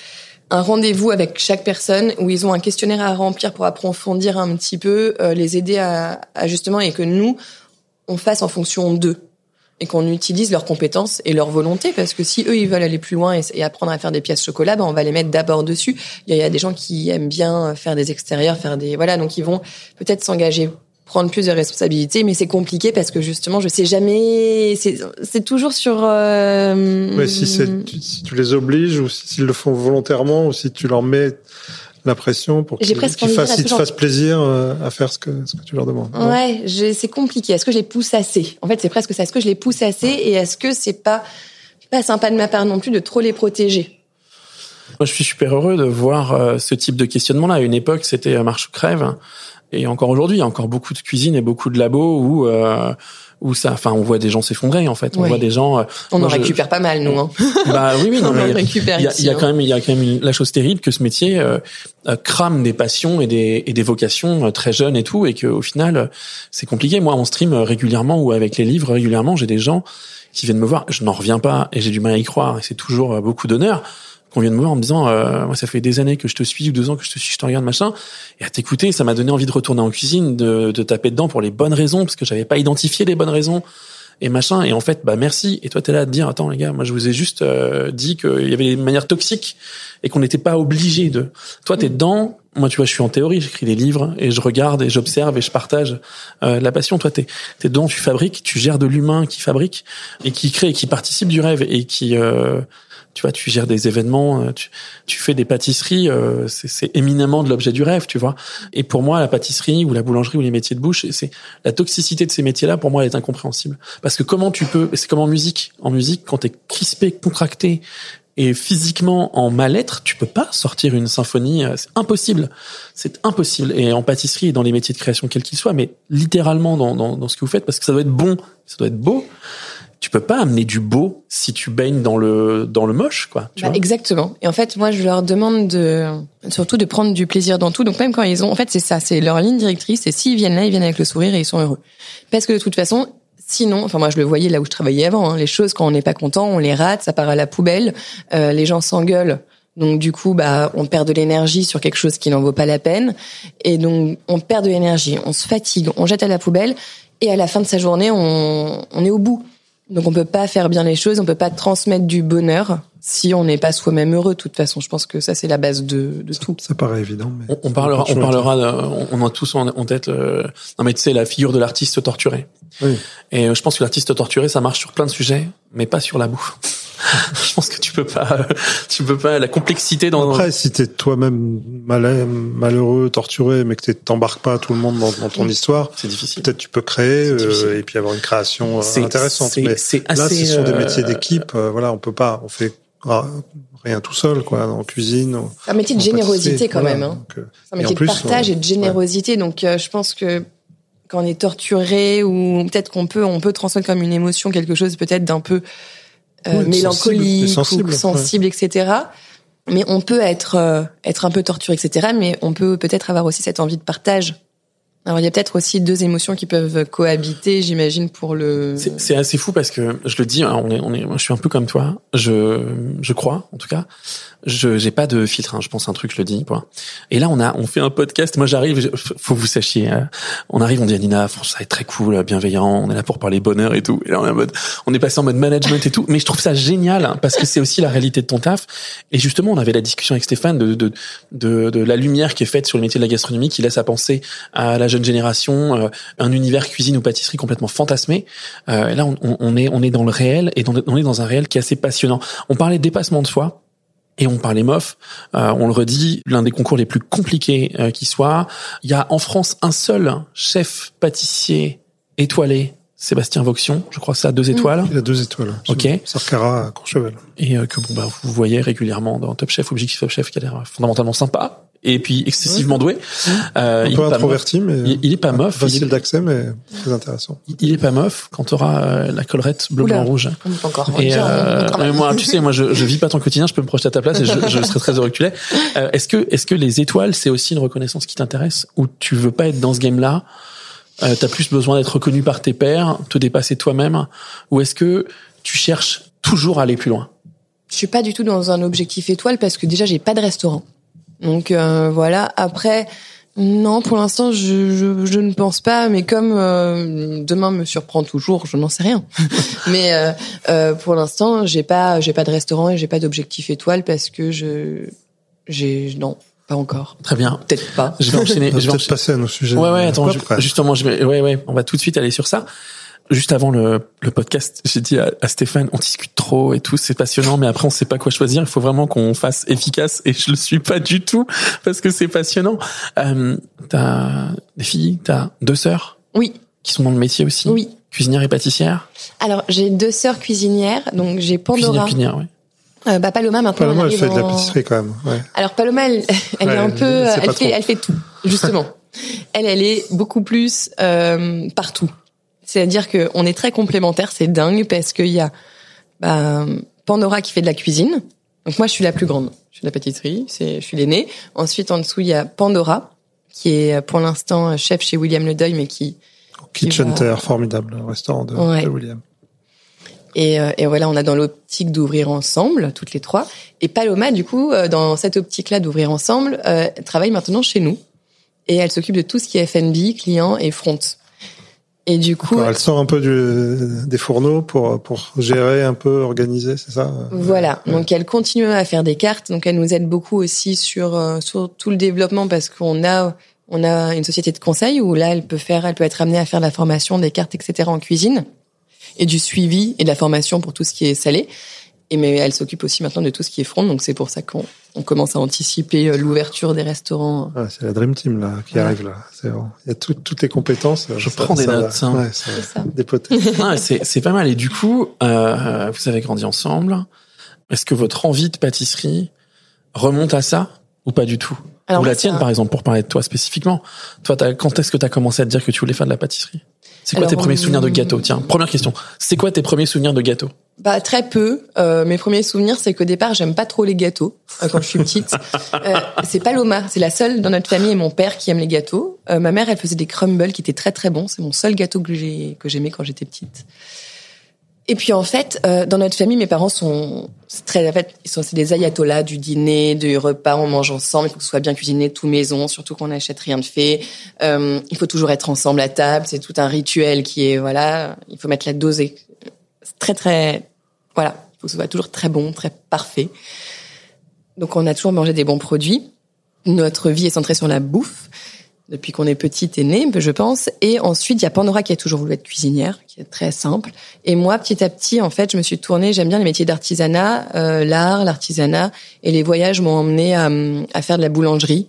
un rendez-vous avec chaque personne où ils ont un questionnaire à remplir pour approfondir un petit peu, euh, les aider à, à justement et que nous on fasse en fonction d'eux et qu'on utilise leurs compétences et leur volonté parce que si eux ils veulent aller plus loin et, et apprendre à faire des pièces chocolat, ben on va les mettre d'abord dessus. Il y, a, il y a des gens qui aiment bien faire des extérieurs, faire des voilà, donc ils vont peut-être s'engager prendre plus de responsabilités, mais c'est compliqué parce que justement, je sais jamais. C'est toujours sur. euh, Mais si, c'est, tu- si tu les obliges ou si- s'ils le font volontairement ou si tu leur mets la pression pour qu'ils, de fassent, ils te fassent plaisir euh, à faire ce que, ce que tu leur demandes. Ouais, c'est compliqué. Est-ce que je les pousse assez? En fait, c'est presque ça. Est-ce que je les pousse assez et est-ce que c'est pas pas sympa de ma part non plus de trop les protéger? Moi, je suis super heureux de voir euh, ce type de questionnement-là. À une époque, c'était euh, marche ou crève. Et encore aujourd'hui, il y a encore beaucoup de cuisine et beaucoup de labos où, euh, où ça, enfin, on voit des gens s'effondrer, en fait. On voit des gens. euh, On moi, en je- récupère pas mal, nous. Hein. Bah oui, oui, non, On mais il y a, il y a hein. quand même, il y a quand même une- la chose terrible que ce métier euh, euh, crame des passions et des, et des vocations euh, très jeunes et tout, et que au final, c'est compliqué. Moi, on stream régulièrement ou avec les livres régulièrement, j'ai des gens qui viennent me voir. Je n'en reviens pas et j'ai du mal à y croire. Et c'est toujours beaucoup d'honneur qu'on vienne me voir en me disant, euh, moi, ça fait des années que je te suis ou deux ans que je te suis, je te regarde machin. Et à t'écouter, ça m'a donné envie de retourner en cuisine, de, de taper dedans pour les bonnes raisons, parce que j'avais pas identifié les bonnes raisons et machin. Et en fait, bah merci. Et toi, t'es là à te dire, attends les gars, moi je vous ai juste euh, dit qu'il y avait des manières toxiques et qu'on n'était pas obligé de. Toi, t'es dedans. Moi, tu vois, je suis en théorie, j'écris des livres et je regarde et j'observe et je partage euh, la passion. Toi, t'es t'es dedans, tu fabriques, tu gères de l'humain qui fabrique et qui crée, et qui participe du rêve et qui euh, tu vois, tu gères des événements, euh, tu, tu fais des pâtisseries, euh, c'est éminemment de l'objet du rêve, tu vois. Et pour moi, la pâtisserie ou la boulangerie ou les métiers de bouche, c'est la toxicité de ces métiers-là. Pour moi, elle est incompréhensible. Parce que comment tu peux, c'est comme en musique. En musique, quand t'es crispé, contracté et physiquement en mal-être, tu peux pas sortir une symphonie. euh, C'est impossible. C'est impossible. Et en pâtisserie et dans les métiers de création quels qu'ils soient, mais littéralement dans, dans, dans ce que vous faites, parce que ça doit être bon, ça doit être beau. Tu peux pas amener du beau si tu baignes dans le dans le moche, quoi. Tu Bah, vois exactement. Et en fait, moi, je leur demande de, surtout de prendre du plaisir dans tout. Donc même quand ils ont, en fait, c'est ça, c'est leur ligne directrice. Et s'ils viennent là, ils viennent avec le sourire et ils sont heureux. Parce que de toute façon, sinon, enfin moi, je le voyais là où je travaillais avant. hein, les choses quand on n'est pas content, on les rate, ça part à la poubelle. Euh, les gens s'engueulent. Donc du coup, bah, on perd de l'énergie sur quelque chose qui n'en vaut pas la peine. Et donc, on perd de l'énergie, on se fatigue, on jette à la poubelle. Et à la fin de sa journée, on, on est au bout. Donc on peut pas faire bien les choses, on peut pas transmettre du bonheur si on n'est pas soi-même heureux. De toute façon, je pense que ça c'est la base de, de tout. Ça paraît évident, mais On, on parlera, on parlera, de- on, on a tous en, en tête. euh, non mais tu sais la figure de l'artiste torturé. Oui. Et euh, je pense que l'artiste torturé, ça marche sur plein de sujets, mais pas sur la bouffe. je pense que tu peux pas, euh, tu peux pas la complexité dans. Après, si t'es toi-même mal- malheureux, torturé, mais que t'es- t'embarques pas tout le monde dans, dans ton histoire, c'est difficile. peut-être tu peux créer euh, et puis avoir une création euh, intéressante. c'est- Mais c'est là, assez, ce sont des euh, métiers d'équipe. euh, voilà, on peut pas, on fait ah, rien tout seul, quoi, en cuisine. un métier de générosité quand voilà. même. Hein. Donc, euh, C'est un métier plus, de partage on- et de générosité. Donc euh, je pense que quand on est torturé ou peut-être qu'on peut on peut transmettre comme une émotion quelque chose peut-être d'un peu euh, Oui, mélancolique sensible, ou sensible, etc. Mais on peut être euh, être un peu torturé, etc. Mais on peut peut-être avoir aussi cette envie de partage Alors il y a peut-être aussi deux émotions qui peuvent cohabiter, j'imagine, pour le. C'est assez fou parce que je le dis, hein, on est, on est, moi, je suis un peu comme toi. Je, je crois, en tout cas, je j'ai pas de filtre. Hein, je pense un truc, je le dis. Point. Et là, on a, on fait un podcast. Moi, j'arrive. Faut que vous sachiez. euh, on arrive, on dit à Nina, ça va être très cool, bienveillant. On est là pour parler bonheur et tout. Et là, on est en mode, on est passé en mode management et tout. Mais je trouve ça génial hein, parce que c'est aussi la réalité de ton taf. Et justement, on avait la discussion avec Stéphane de de de, de la lumière qui est faite sur le métier de la gastronomie, qui laisse à penser à la jeune génération, euh, un univers cuisine ou pâtisserie complètement fantasmé. Euh, là, on, on- est on est dans le réel et on est dans un réel qui est assez passionnant. On parlait dépassement de soi. Et on parlait MOF, euh, on le redit, l'un des concours les plus compliqués euh, qui soit. Il y a en France un seul chef pâtissier étoilé, Sébastien Vauxion, je crois que ça a deux étoiles, Il a deux étoiles. Ok. Sarkara à Courchevel. et euh, que bon bah vous voyez régulièrement dans Top Chef, Objectif Top Chef, qui a l'air fondamentalement sympa et puis excessivement doué. Euh, Un il peu est pas introverti, mais Il- il est pas mof, il Facile est- d'accès, mais très intéressant. mof. Il est pas mof quand t'auras euh, la collerette bleu Oula. blanc rouge. On encore. Et on- euh, mais moi, tu sais, moi, je, je vis pas ton quotidien, je peux me projeter à ta place et je, je serais très heureux que tu l'aies. Euh, est-ce que, est-ce que les étoiles, c'est aussi une reconnaissance qui t'intéresse, ou tu veux pas être dans ce game-là euh, T'as plus besoin d'être reconnu par tes pairs, te dépasser toi-même, ou est-ce que tu cherches toujours à aller plus loin? Je suis pas du tout dans un objectif étoile parce que déjà j'ai pas de restaurant. Donc euh, voilà. Après, non, pour l'instant je, je, je ne pense pas. Mais comme euh, demain me surprend toujours, je n'en sais rien. mais euh, euh, pour l'instant, j'ai pas j'ai pas de restaurant et j'ai pas d'objectif étoile parce que je j'ai non pas encore. Très bien. Peut-être pas. Je vais enchaîner. Je vais peut-être passer à nos sujets. Ouais, ouais, attends, je- justement, je vais, ouais, ouais, on va tout de suite aller sur ça. Juste avant le, le podcast, j'ai dit à, à Stéphane, on discute trop et tout, c'est passionnant, mais après on sait pas quoi choisir. Il faut vraiment qu'on fasse efficace et je le suis pas du tout parce que c'est passionnant. Euh, t'as des filles, t'as deux sœurs Oui, qui sont dans le métier aussi. oui. Cuisinière et pâtissière. Alors j'ai deux sœurs cuisinières. Donc j'ai Pandora. Cuisinière, ouais. Euh, bah Paloma maintenant. Paloma, elle fait de la pâtisserie quand même. Ouais. Alors Paloma, elle, elle Ouais, est un elle- peu, elle pas fait, trop. elle fait tout, justement. elle, elle est beaucoup plus euh, partout. C'est-à-dire que on est très complémentaires, c'est dingue parce qu'il y a bah, Pandora qui fait de la cuisine. Donc moi, je suis la plus grande. Je suis de la pâtisserie, c'est, je suis l'aînée. Ensuite, en dessous, il y a Pandora qui est pour l'instant chef chez William Le Deuil, mais qui Kitchen va- formidable le restaurant de, Ouais. de William. Et, euh, et voilà, on a dans l'optique d'ouvrir ensemble, toutes les trois. Et Paloma, du coup, euh, dans cette optique-là d'ouvrir ensemble, euh, travaille maintenant chez nous. Et elle s'occupe de tout ce qui est F&B, client et front. Et du coup, elle sort un peu du, des fourneaux pour, pour gérer un peu, organiser, c'est ça voilà. Donc elle continue à faire des cartes. Donc elle nous aide beaucoup aussi sur euh, sur tout le développement parce qu'on a on a une société de conseil où là elle peut faire, elle peut être amenée à faire de la formation, des cartes, etc. en cuisine et du suivi et de la formation pour tout ce qui est salé. Et mais elle s'occupe aussi maintenant de tout ce qui est front. Donc c'est pour ça qu'on on commence à anticiper euh, l'ouverture des restaurants. Ah, c'est la Dream Team là qui Ouais. arrive là. C'est bon. Il y a tout- toutes les compétences. Je Ça- prends des ça notes, hein. Ouais, ça C'est ça. dépoter. C'est, c'est pas mal. Et du coup, euh, vous avez grandi ensemble. Est-ce que votre envie de pâtisserie remonte à ça ou pas du tout? Alors Ou la tienne, par exemple, pour parler de toi spécifiquement. Toi, t'as- quand est-ce que tu as commencé à te dire que tu voulais faire de la pâtisserie? C'est quoi Alors, tes premiers on- souvenirs de gâteau? Tiens, première question. C'est quoi tes premiers souvenirs de gâteau? Bah très peu. Euh, mes premiers souvenirs, c'est qu'au départ, j'aime pas trop les gâteaux euh, quand je suis petite. Euh, c'est Paloma, c'est la seule dans notre famille et mon père qui aime les gâteaux. Euh, ma mère, elle faisait des crumbles qui étaient très très bons. C'est mon seul gâteau que j'ai que j'aimais quand j'étais petite. Et puis en fait, euh, dans notre famille, mes parents sont très en fait, ils sont c'est des ayatollahs du dîner, du repas, on mange ensemble, il faut que ce soit bien cuisiné tout maison, surtout qu'on n'achète rien de fait. Euh, il faut toujours être ensemble à table, c'est tout un rituel qui est voilà, il faut mettre la dose et- c'est très très voilà, il faut que ce soit toujours très bon, très parfait. Donc on a toujours mangé des bons produits. Notre vie est centrée sur la bouffe depuis qu'on est petite et née, je pense. Et ensuite, il y a Pandora qui a toujours voulu être cuisinière, qui est très simple. Et moi, petit à petit, en fait, je me suis tournée. J'aime bien les métiers d'artisanat, euh, l'art, l'artisanat, et les voyages m'ont emmené à, à faire de la boulangerie.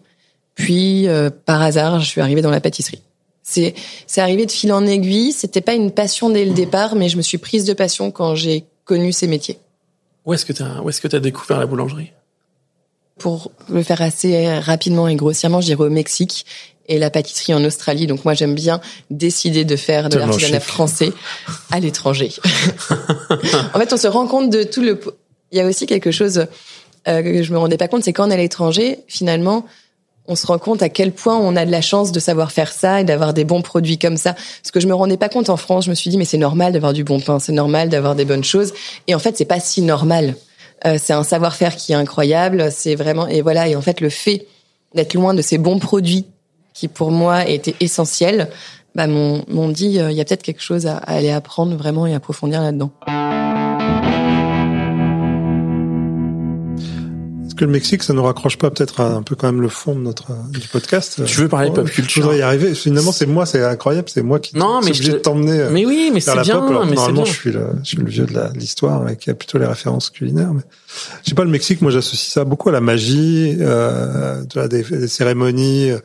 Puis, euh, par hasard, je suis arrivée dans la pâtisserie. C'est c'est arrivé de fil en aiguille. C'était pas une passion dès le départ, mais je me suis prise de passion quand j'ai connu ces métiers. Où est-ce que t'as, où est-ce que t'as découvert la boulangerie? Pour le faire assez rapidement et grossièrement, je dirais au Mexique et la pâtisserie en Australie. Donc moi, j'aime bien décider de faire de l'artisanat français à l'étranger. en fait, on se rend compte de tout le... Il y a aussi quelque chose euh, que je me rendais pas compte, c'est quand on est à l'étranger, finalement, on se rend compte à quel point on a de la chance de savoir faire ça et d'avoir des bons produits comme ça. Parce que je me rendais pas compte en France, je me suis dit mais c'est normal d'avoir du bon pain, c'est normal d'avoir des bonnes choses. Et en fait, c'est pas si normal. Euh, c'est un savoir-faire qui est incroyable. C'est vraiment et voilà. Et en fait, le fait d'être loin de ces bons produits qui pour moi étaient essentiels, bah m'ont dit euh, il y a peut-être quelque chose à, à aller apprendre vraiment et approfondir là-dedans. Est-ce que le Mexique, ça nous raccroche pas peut-être un peu quand même le fond de notre du podcast Tu veux parler Oh, pop culture Je voudrais y arriver. Finalement, c'est moi, c'est incroyable, c'est moi qui Non, mais suis je obligé te- de t'emmener. euh, Mais oui, mais c'est bien, pop, alors mais c'est normalement, bien. je suis le, je suis le vieux de l'histoire et qui a plutôt les références culinaires. Mais je sais pas, le Mexique, moi, j'associe ça beaucoup à la magie, euh, tu vois, des, des cérémonies, euh,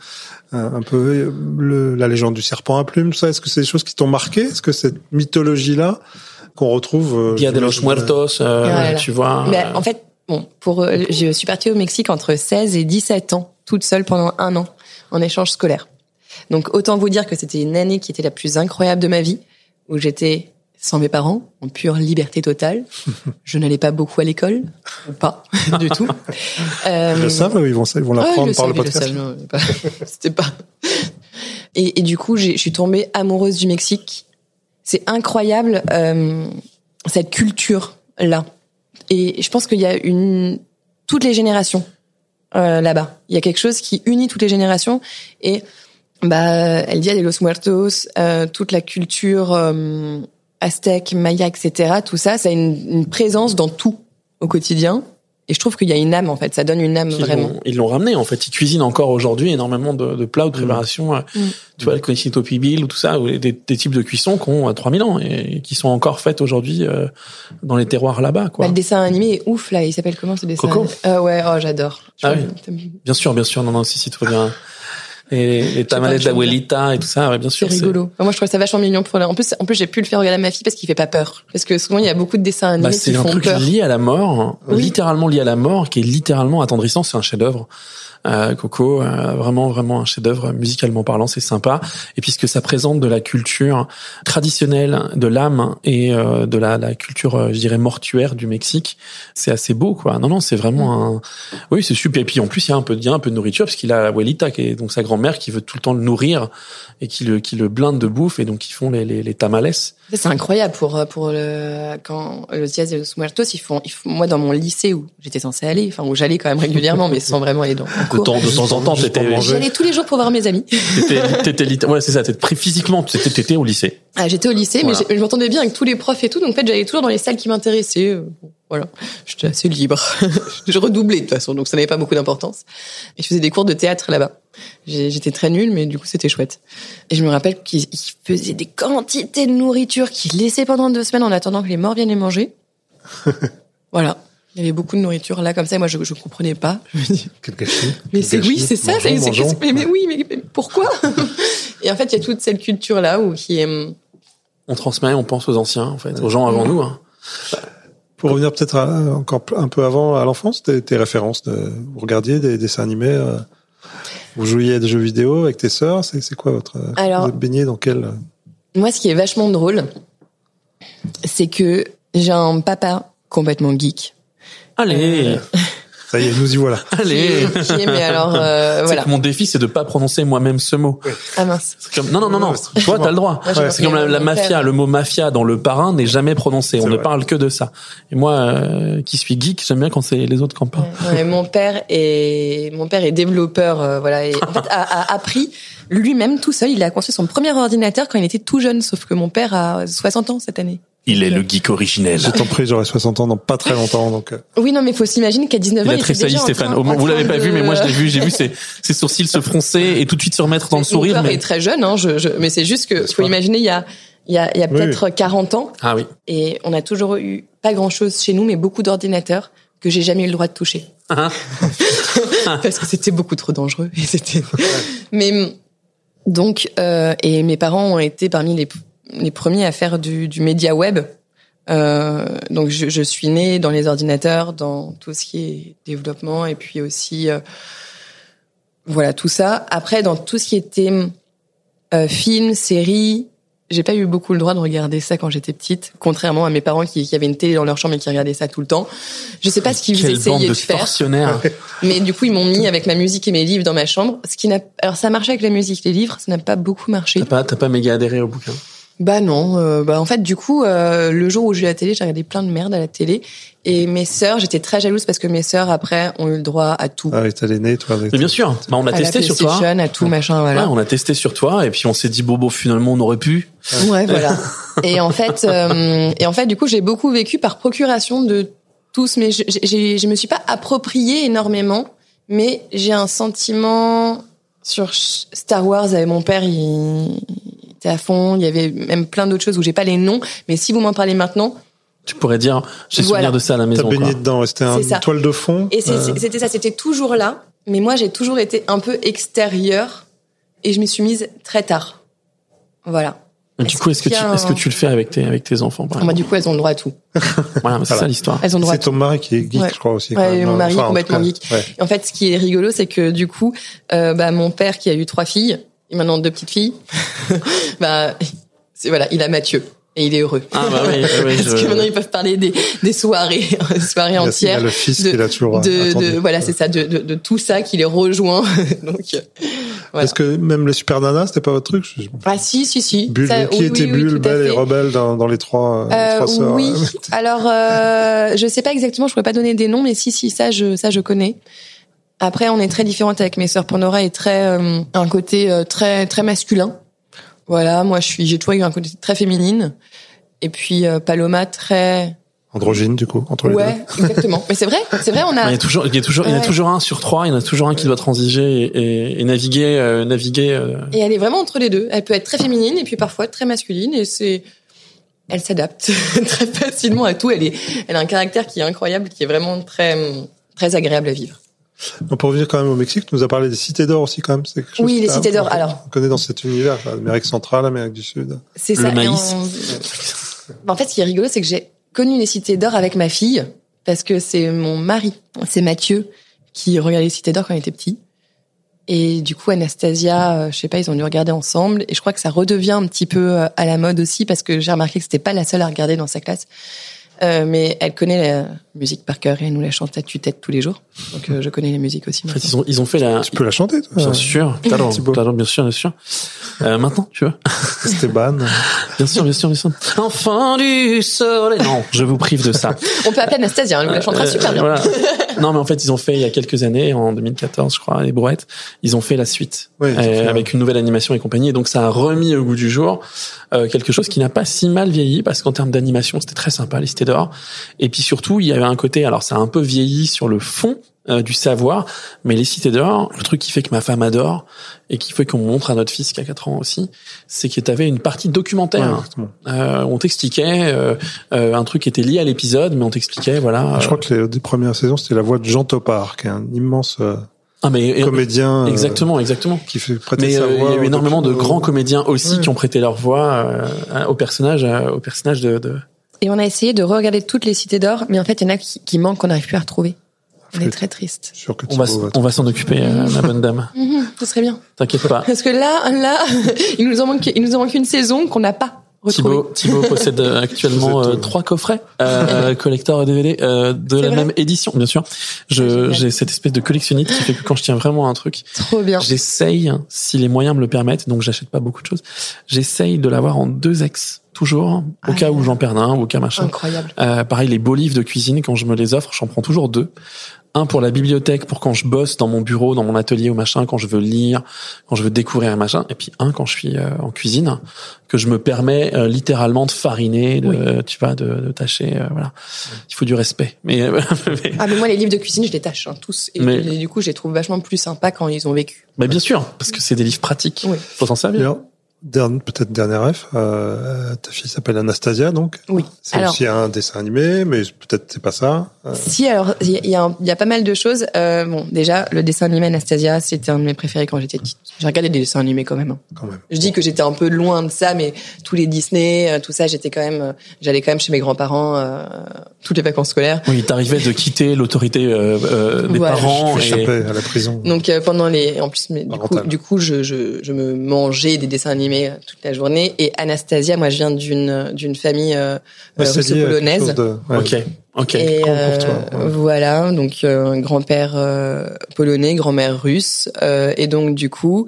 un peu euh, le, la légende du serpent à plumes. tout Ça, est-ce que c'est des choses qui t'ont marqué? Est-ce que cette mythologie-là qu'on retrouve euh, Dia de los j'imagine, Muertos, euh, Voilà. tu vois. Mais euh, en fait, bon, pour euh, je suis partie au Mexique entre 16 et 17 ans, toute seule pendant un an en échange scolaire. Donc autant vous dire que c'était une année qui était la plus incroyable de ma vie, où j'étais sans mes parents, en pure liberté totale. Je n'allais pas beaucoup à l'école, pas du tout. Euh, Ils le savent, ils vont, ils vont l'apprendre par le podcast. C'était pas. Et, et du coup, je suis tombée amoureuse du Mexique. C'est incroyable euh, cette culture là. Et je pense qu'il y a une toutes les générations euh, là-bas. Il y a quelque chose qui unit toutes les générations. Et bah, El Dia de los Muertos, euh, toute la culture euh, aztèque, maya, etc. Tout ça, ça a une, une présence dans tout au quotidien. Et je trouve qu'il y a une âme en fait. Ça donne une âme Ils vraiment. l'ont- Ils l'ont ramené en fait. Ils cuisinent encore aujourd'hui énormément de, de plats ou de préparations. euh, Mm. Tu vois, le Conicito Pibil ou tout ça, ou des, des types de cuissons qui ont euh, 3000 ans et qui sont encore faites aujourd'hui euh, dans les terroirs là-bas. Quoi. Bah, le dessin animé est ouf là. Il s'appelle comment ce dessin Coco Ah ouais, oh j'adore. Ah oui. Bien sûr, bien sûr. Non, non, si, si, tout va bien. Et les pas, tamales d'abuelita et tout ça, ouais, bien C'est sûr. rigolo. Enfin, Moi, je trouve ça vachement mignon pour la... En plus, en plus, j'ai pu le faire regarder à ma fille parce qu'il fait pas peur. Parce que souvent, il y a beaucoup de dessins animés Bah, qui c'est un truc lié à la mort, hein. Oui. littéralement lié à la mort, qui est littéralement attendrissant. C'est un chef-d'œuvre. Euh, Coco, euh, vraiment, vraiment un chef-d'œuvre musicalement parlant, c'est sympa. Et puisque ça présente de la culture traditionnelle, de l'âme et euh, de la, la culture, je dirais, mortuaire du Mexique, c'est assez beau, quoi. Non, non, c'est vraiment un. Oui, c'est super. Et puis en plus, il y a un peu, il y a un peu de nourriture parce qu'il a la abuelita, qui est donc sa grand-mère, qui veut tout le temps le nourrir et qui le, qui le blinde de bouffe et donc ils font les, les, les tamales. C'est incroyable pour pour le quand le Dia de los Muertos, ils font, ils font moi dans mon lycée où j'étais censée aller, enfin où j'allais quand même régulièrement, mais sans vraiment aller dans De temps, de temps en temps, t'étais. J'allais tous les jours pour voir mes amis. T'étais, ouais, c'est ça. T'étais pris physiquement. T'étais, t'étais au lycée. Ah, j'étais au lycée, Voilà. mais je m'entendais bien avec tous les profs et tout, donc en fait j'allais toujours dans les salles qui m'intéressaient. Voilà, j'étais assez libre. je redoublais de toute façon, donc ça n'avait pas beaucoup d'importance. Et je faisais des cours de théâtre là-bas. J'étais très nulle, mais du coup c'était chouette. Et je me rappelle qu'ils ils faisaient des quantités de nourriture qu'ils laissaient pendant deux semaines en attendant que les morts viennent les manger. voilà. Il y avait beaucoup de nourriture là comme ça. et Moi, je, je comprenais pas. Je me dis, Quel gâchis. mais c'est oui, c'est ça. Mangeons, c'est- c'est- mangeons. mais, mais oui, mais, mais pourquoi Et en fait, il y a toute cette culture là où qui est On transmet, on pense aux anciens, en fait, aux gens avant nous. Hein. Pour revenir peut-être à- encore un peu avant à l'enfance, tes, tes références, de, vous regardiez des dessins animés, euh, vous jouiez à des jeux vidéo avec tes sœurs, c'est, c'est quoi votre... Alors- vous dans quel... Moi, ce qui est vachement drôle, c'est que j'ai un papa complètement geek. Allez, Ça y est, nous y voilà. Allez. mais alors, euh, C'est voilà. que mon défi, c'est de pas prononcer moi-même ce mot. Ah mince. Comme, non, non, non, non. Ouais, Toi, t'as le droit. Ouais, C'est comme la, mafia. Le mot mafia dans le parrain n'est jamais prononcé. On ne parle que de ça. Et moi, euh, qui suis geek, j'aime bien quand c'est les autres qui en parlent. Ouais, mon père est mon père est développeur, euh, voilà, et en fait a, a appris lui-même tout seul. Il a construit son premier ordinateur quand il était tout jeune, sauf que mon père a 60 ans cette année. Il est le geek originel. Je t'en prie, j'aurai 60 ans dans pas très longtemps, donc... euh, Oui, non, mais faut s'imaginer qu'à 19 Il ans, a il était tressailli, Stéphane. train- vous l'avez pas de- vu, mais moi, je l'ai vu. J'ai vu ses, ses sourcils se froncer et tout de suite se remettre dans le Mon sourire. père Mais... est très jeune, hein, je, je, mais c'est juste que faut pas. imaginer il y a il y a, il y a Oui, peut-être 40 ans Ah oui. et on a toujours eu pas grand chose chez nous, mais beaucoup d'ordinateurs que j'ai jamais eu le droit de toucher. Ah. parce que c'était beaucoup trop dangereux. Et c'était. Mais donc, euh, et mes parents ont été parmi les, les premiers à faire du, du média web. Euh, donc, je, je suis née dans les ordinateurs, dans tout ce qui est développement, et puis aussi, euh, voilà, tout ça. Après, dans tout ce qui était euh, film, série, j'ai pas eu beaucoup le droit de regarder ça quand j'étais petite, contrairement à mes parents qui, qui avaient une télé dans leur chambre et qui regardaient ça tout le temps. Je sais pas ce qu'ils essayaient de de faire, mais du coup ils m'ont mis avec ma musique et mes livres dans ma chambre. Ce qui n'a, alors ça marchait avec la musique, les livres, ça n'a pas beaucoup marché. T'as pas, t'as pas méga adhéré au bouquin? Bah non, euh, bah en fait du coup euh, le jour où j'ai eu la télé, j'ai regardé plein de merde à la télé et mes sœurs, j'étais très jalouse parce que mes sœurs après ont eu le droit à tout. Ah oui, t'as les nez, toi. avec- Mais bien sûr, bah, on à la testé sur toi. PlayStation, à tout machin voilà. Ouais, on a testé sur toi et puis on s'est dit bobo finalement on aurait pu. Ouais, voilà. et en fait, euh, et en fait, du coup, j'ai beaucoup vécu par procuration de tous, mais je, j'ai, je me suis pas approprié énormément, mais j'ai un sentiment sur Star Wars avec mon père, il à fond. Il y avait même plein d'autres choses où j'ai pas les noms, mais si vous m'en parlez maintenant, Tu pourrais dire j'ai Voilà. souvenir de ça à la T'as maison. baigné quoi. dedans, c'était un C'est ça. toile de fond. et euh, c'était ça, c'était toujours là, mais moi j'ai toujours été un peu extérieure et je m'y suis mise très tard. Voilà. Du coup, est-ce que, tu, est-ce que le fais avec tes, avec tes enfants par du coup, elles ont le droit à tout. Voilà, c'est Voilà. ça l'histoire. Elles ont le droit à C'est tout. ton mari qui est geek, Ouais. je crois aussi. Ouais, mon mari Enfin, en tout complètement cas, geek. ouais. En fait, ce qui est rigolo, c'est que du coup, euh, bah, mon père qui a eu trois filles, maintenant deux petites filles, bah, c'est voilà, il a Mathieu. Et il est heureux. Ah bah oui, oui, oui, Parce je- que maintenant ils peuvent parler des, des soirées, soirées Il a- il a entières. le fils de- qu'il a toujours de, attendu. de- voilà, c'est ça, de, de, de tout ça qui les rejoint. Donc, euh, voilà. Est-ce que même les super nanas, c'était pas votre truc? Ah si, si, si. Bulle, Ça, qui oui, était Bulle, Belle et. Rebelle dans, dans les trois, euh, Euh, trois sœurs oui. euh, Alors, euh, je sais pas exactement, je pourrais pas donner des noms, mais si, si, ça, je, ça, je connais. Après, on est très différentes avec mes sœurs. Pandora est très euh, un côté euh, très très masculin. Voilà, moi, je suis, j'ai toujours eu un côté très féminine. Et puis euh, Paloma très Androgyne, du coup, entre les ouais, deux. exactement. Mais c'est vrai, c'est vrai, on Il y a a toujours, il y a toujours, il y en a Ouais. toujours un sur trois. Il y en a toujours un qui doit transiger et, et, et naviguer, euh, naviguer. euh, et elle est vraiment entre les deux. Elle peut être très féminine et puis parfois très masculine et c'est elle s'adapte très facilement à tout. Elle est, elle a un caractère qui est incroyable, qui est vraiment très très agréable à vivre. Donc, pour revenir quand même au Mexique, tu nous as parlé des cités d'or aussi, quand même. C'est quelque chose Oui, les cités d'or, on- alors. On connaît dans cet univers, là, Amérique centrale, Amérique du Sud. C'est Le ça. maïs. En... en fait, ce qui est rigolo, c'est que j'ai connu les cités d'or avec ma fille parce que c'est mon mari, c'est Mathieu, qui regardait les cités d'or quand il était petit. Et du coup, Anastasia, euh, je sais pas, ils ont dû regarder ensemble. Et je crois que ça redevient un petit peu euh, à la mode aussi parce que j'ai remarqué que c'était pas la seule à regarder dans sa classe. Euh, mais elle connaît la musique par cœur et elle nous la chante à tue-tête tous les jours. Donc euh, je connais la musique aussi. En fait, ils ont, ils ont fait la. Tu peux la chanter, toi Bien sûr, claro, Thibaut. claro, bien sûr, bien sûr. Euh, maintenant, tu veux Esteban. Bien sûr, bien sûr, bien sûr. Enfant du soleil. Non, je vous prive de ça. On peut appeler Anastasia, elle nous la chantera Euh, super bien. voilà. Non, mais en fait, ils ont fait il y a quelques années, en 2014, je crois, les Brouettes. Ils ont fait la suite euh, fait, avec une nouvelle animation et compagnie. Et donc, ça a remis au goût du jour euh, quelque chose qui n'a pas si mal vieilli parce qu'en termes d'animation, c'était très sympa, les Et puis surtout, il y avait un côté. Alors, ça a un peu vieilli sur le fond euh, du savoir, mais les Cités d'or, le truc qui fait que ma femme adore et qui fait qu'on montre à notre fils qui a 4 ans aussi, c'est que tu avais une partie documentaire. Ouais. Euh, on t'expliquait euh, euh, un truc qui était lié à l'épisode, mais on t'expliquait voilà. Je crois que les, les premières saisons, c'était la voix de Jean Topard, qui est un immense euh, ah mais comédien. euh, exactement, exactement. qui fait prêter Mais sa euh, il voix. y a eu énormément de grands comédiens aussi Ouais. qui ont prêté leur voix euh, au personnage, euh, au personnage de. de... Et on a essayé de regarder toutes les cités d'or, mais en fait, il y en a qui, qui manquent qu'on n'arrive plus à retrouver. On est très triste. Sûr que On va, on s'en occuper, euh, ma bonne dame. Mhm, ce serait bien. T'inquiète pas. Parce que là, là, il nous en manque, il nous en manque une saison qu'on n'a pas. Thibaut, Thibaut possède euh, actuellement euh, trois coffrets euh, collector DVD euh, de la même édition, bien sûr. Ah, Je génial. j'ai cette espèce de collectionnite qui fait que quand je tiens vraiment à un truc, Trop bien. J'essaye, si les moyens me le permettent, donc j'achète pas beaucoup de choses, j'essaye de l'avoir en deux ex, toujours, au Ah, cas où ouais. j'en perds un, au cas machin. Incroyable. Euh, pareil, les beaux livres de cuisine, quand je me les offre, j'en prends toujours deux. Un pour la bibliothèque, pour quand je bosse dans mon bureau, dans mon atelier ou machin, quand je veux lire, quand je veux découvrir un machin. Et puis un quand je suis euh, en cuisine, que je me permets euh, littéralement de fariner, de, tu vois, de, de tâcher. euh, voilà, il faut du respect. Mais, euh, mais- Ah, mais moi, les livres de cuisine, je les tâche, hein, tous. Et, Mais- et du coup, je les trouve vachement plus sympas quand ils ont vécu. mais bien sûr, parce que c'est des livres pratiques. Oui. Faut s'en servir. Peut-être dernier ref, euh, ta fille s'appelle Anastasia, donc. Oui. C'est aussi un dessin animé, mais peut-être c'est pas ça. Euh, si, alors, il y, a- il y, y a pas mal de choses. Euh, bon, déjà, le dessin animé Anastasia, c'était un de mes préférés quand j'étais petite. J'ai regardé des dessins animés quand même. hein. quand même. Je dis que j'étais un peu loin de ça, mais tous les Disney, euh, tout ça, j'étais quand même, euh, j'allais quand même chez mes grands-parents euh, toutes les vacances scolaires. Oui, t'arrivais de quitter l'autorité euh, euh, des Voilà. parents. Et... à la prison. Donc euh, pendant les, en plus, mais du coup, du coup, je, je, je me mangeais des dessins animés animés toute la journée. Et Anastasia, moi, je viens d'une d'une famille euh, Ouais, quelque russo-polonaise. de- ouais. Ok, ok. Et Comme pour euh, toi, ouais. voilà, donc euh, grand-père euh, polonais, grand-mère russe, euh, et donc du coup,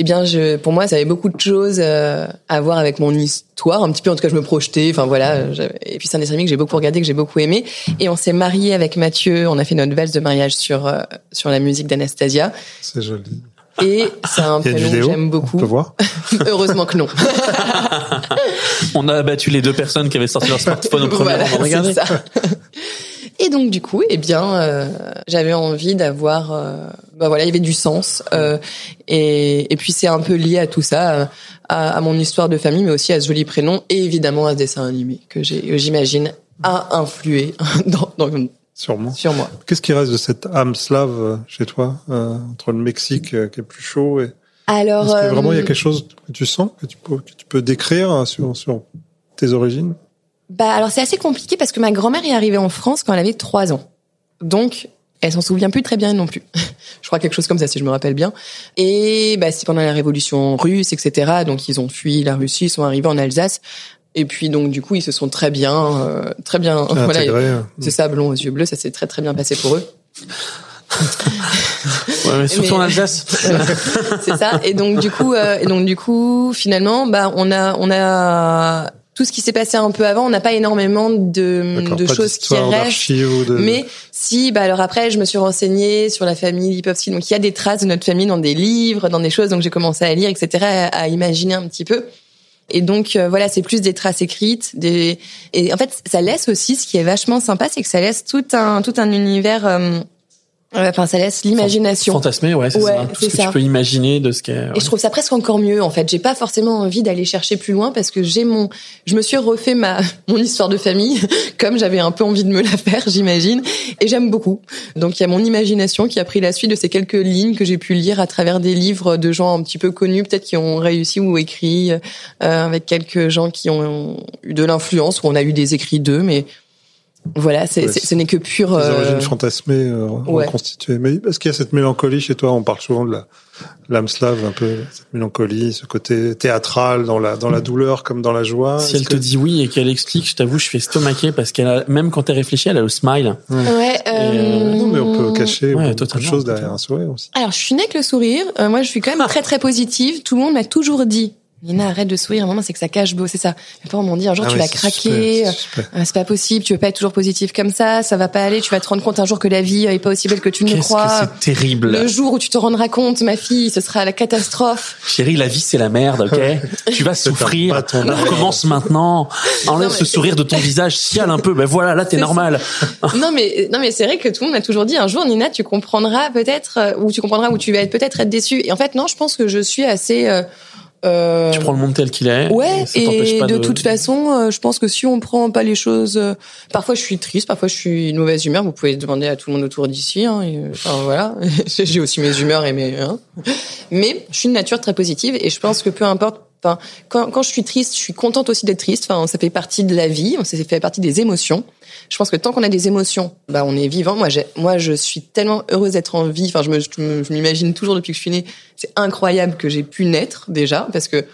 eh bien, je, pour moi, ça avait beaucoup de choses euh, à voir avec mon histoire, un petit peu en tout cas, je me projetais, enfin voilà. Et puis c'est un dessin animé que j'ai beaucoup regardé, que j'ai beaucoup aimé, et on s'est marié avec Mathieu, on a fait notre valse de mariage sur euh, sur la musique d'Anastasia, C'est joli. Et c'est un prénom que j'aime On beaucoup. peut voir. Heureusement que non. On a abattu les deux personnes qui avaient sorti leur smartphone au premier Voilà, c'est ça. Et donc du coup, eh bien, euh, j'avais envie d'avoir, euh, bah voilà, il y avait du sens. euh, et, et puis c'est un peu lié à tout ça, euh, à, à mon histoire de famille, mais aussi à ce joli prénom et évidemment à ce dessin animé que j'ai, que j'imagine, a influé dans, dans- Sûrement. sur moi. Qu'est-ce qui reste de cette âme slave euh, chez toi, euh, entre le Mexique euh, qui est plus chaud et Alors, est-ce que vraiment il y a euh, quelque chose que tu sens que tu peux que tu peux décrire hein, sur sur tes origines? Bah alors c'est assez compliqué parce que ma grand-mère est arrivée en France quand elle avait trois ans. Donc elle s'en souvient plus très bien non plus. je crois quelque chose comme ça si je me rappelle bien. Et bah c'est pendant la révolution russe etc. Donc ils ont fui la Russie, ils sont arrivés en Alsace. Et puis donc du coup ils se sont très bien euh, très bien voilà, intégré euh, c'est ça blond aux yeux bleus ça s'est très très bien passé pour eux. Ouais, mais surtout Mais- en Alsace. c'est ça. Et donc du coup, euh, et donc du coup, finalement, bah on a on a tout ce qui s'est passé un peu avant. On n'a pas énormément de, de choses qui restent. de Mais si, bah alors après, je me suis renseignée sur la famille Lipovski. Donc il y a des traces de notre famille dans des livres, dans des choses. Donc j'ai commencé à lire, etc., à, à imaginer un petit peu. Et donc euh, voilà, c'est plus des traces écrites. Des et en fait, ça laisse aussi ce qui est vachement sympa, c'est que ça laisse tout un tout un univers. Enfin, ça laisse l'imagination. Fantasmé, ouais, c'est Ouais, ça. Tout ce que ça. tu peux imaginer de ce qu'est. Et je trouve ça presque encore mieux en fait. J'ai pas forcément envie d'aller chercher plus loin parce que j'ai mon, je me suis refait ma mon histoire de famille comme j'avais un peu envie de me la faire, j'imagine. Et j'aime beaucoup. Donc il y a mon imagination qui a pris la suite de ces quelques lignes que j'ai pu lire à travers des livres de gens un petit peu connus, peut-être qui ont réussi ou écrit, euh, avec quelques gens qui ont eu de l'influence ou on a eu des écrits d'eux, mais voilà, c'est, Ouais, c'est- ce n'est que pur. des euh, origines fantasmées euh, ouais. reconstituées. Mais est-ce qu'il y a cette mélancolie chez toi On parle souvent de la l'âme slave, un peu cette mélancolie, ce côté théâtral dans la dans la douleur comme dans la joie. Si Est-ce elle te dit oui et qu'elle explique, je t'avoue, je fais stomaquer parce qu'elle a, même quand elle réfléchit, elle a le smile. Ouais. euh, non, mais on peut cacher Ouais, beaucoup de choses derrière un sourire aussi. Alors, je suis née avec le sourire. Euh, moi, je suis quand même très très positive. Tout le monde m'a toujours dit. Nina, arrête de sourire. À un moment, c'est que ça cache beau, c'est ça. Mes parents m'ont dit un jour, Ah tu ouais, vas craquer. c'est super. Euh, c'est pas possible. Tu veux pas être toujours positif comme ça. Ça va pas aller. Tu vas te rendre compte un jour que la vie est pas aussi belle que tu ne le crois. c'est terrible. Le jour où tu te rendras compte, ma fille, ce sera la catastrophe. Chérie, la vie c'est la merde, ok Tu vas souffrir. recommence maintenant. Enlève Non, ce sourire de ton visage, ciale un peu. Ben voilà, là t'es normal. non mais non mais c'est vrai que tout le monde m'a toujours dit un jour Nina tu comprendras peut-être euh, ou tu comprendras ou tu vas être peut-être être déçue et en fait non je pense que je suis assez euh, euh, Tu prends le monde tel qu'il est. Ouais, et pas de, toute façon, euh, je pense que si on prend pas les choses, euh, parfois je suis triste, parfois je suis de mauvaise humeur. Vous pouvez demander à tout le monde autour d'ici. Hein, et, enfin voilà, j'ai aussi mes humeurs et mes. Hein. Mais je suis de nature très positive et je pense que peu importe. Enfin, quand, quand je suis triste, je suis contente aussi d'être triste. Enfin, ça fait partie de la vie, ça fait partie des émotions. Je pense que tant qu'on a des émotions, bah on est vivant. Moi, moi, je suis tellement heureuse d'être en vie. Enfin, je me, je m'imagine toujours depuis que je suis née. C'est incroyable que j'ai pu naître déjà, parce que,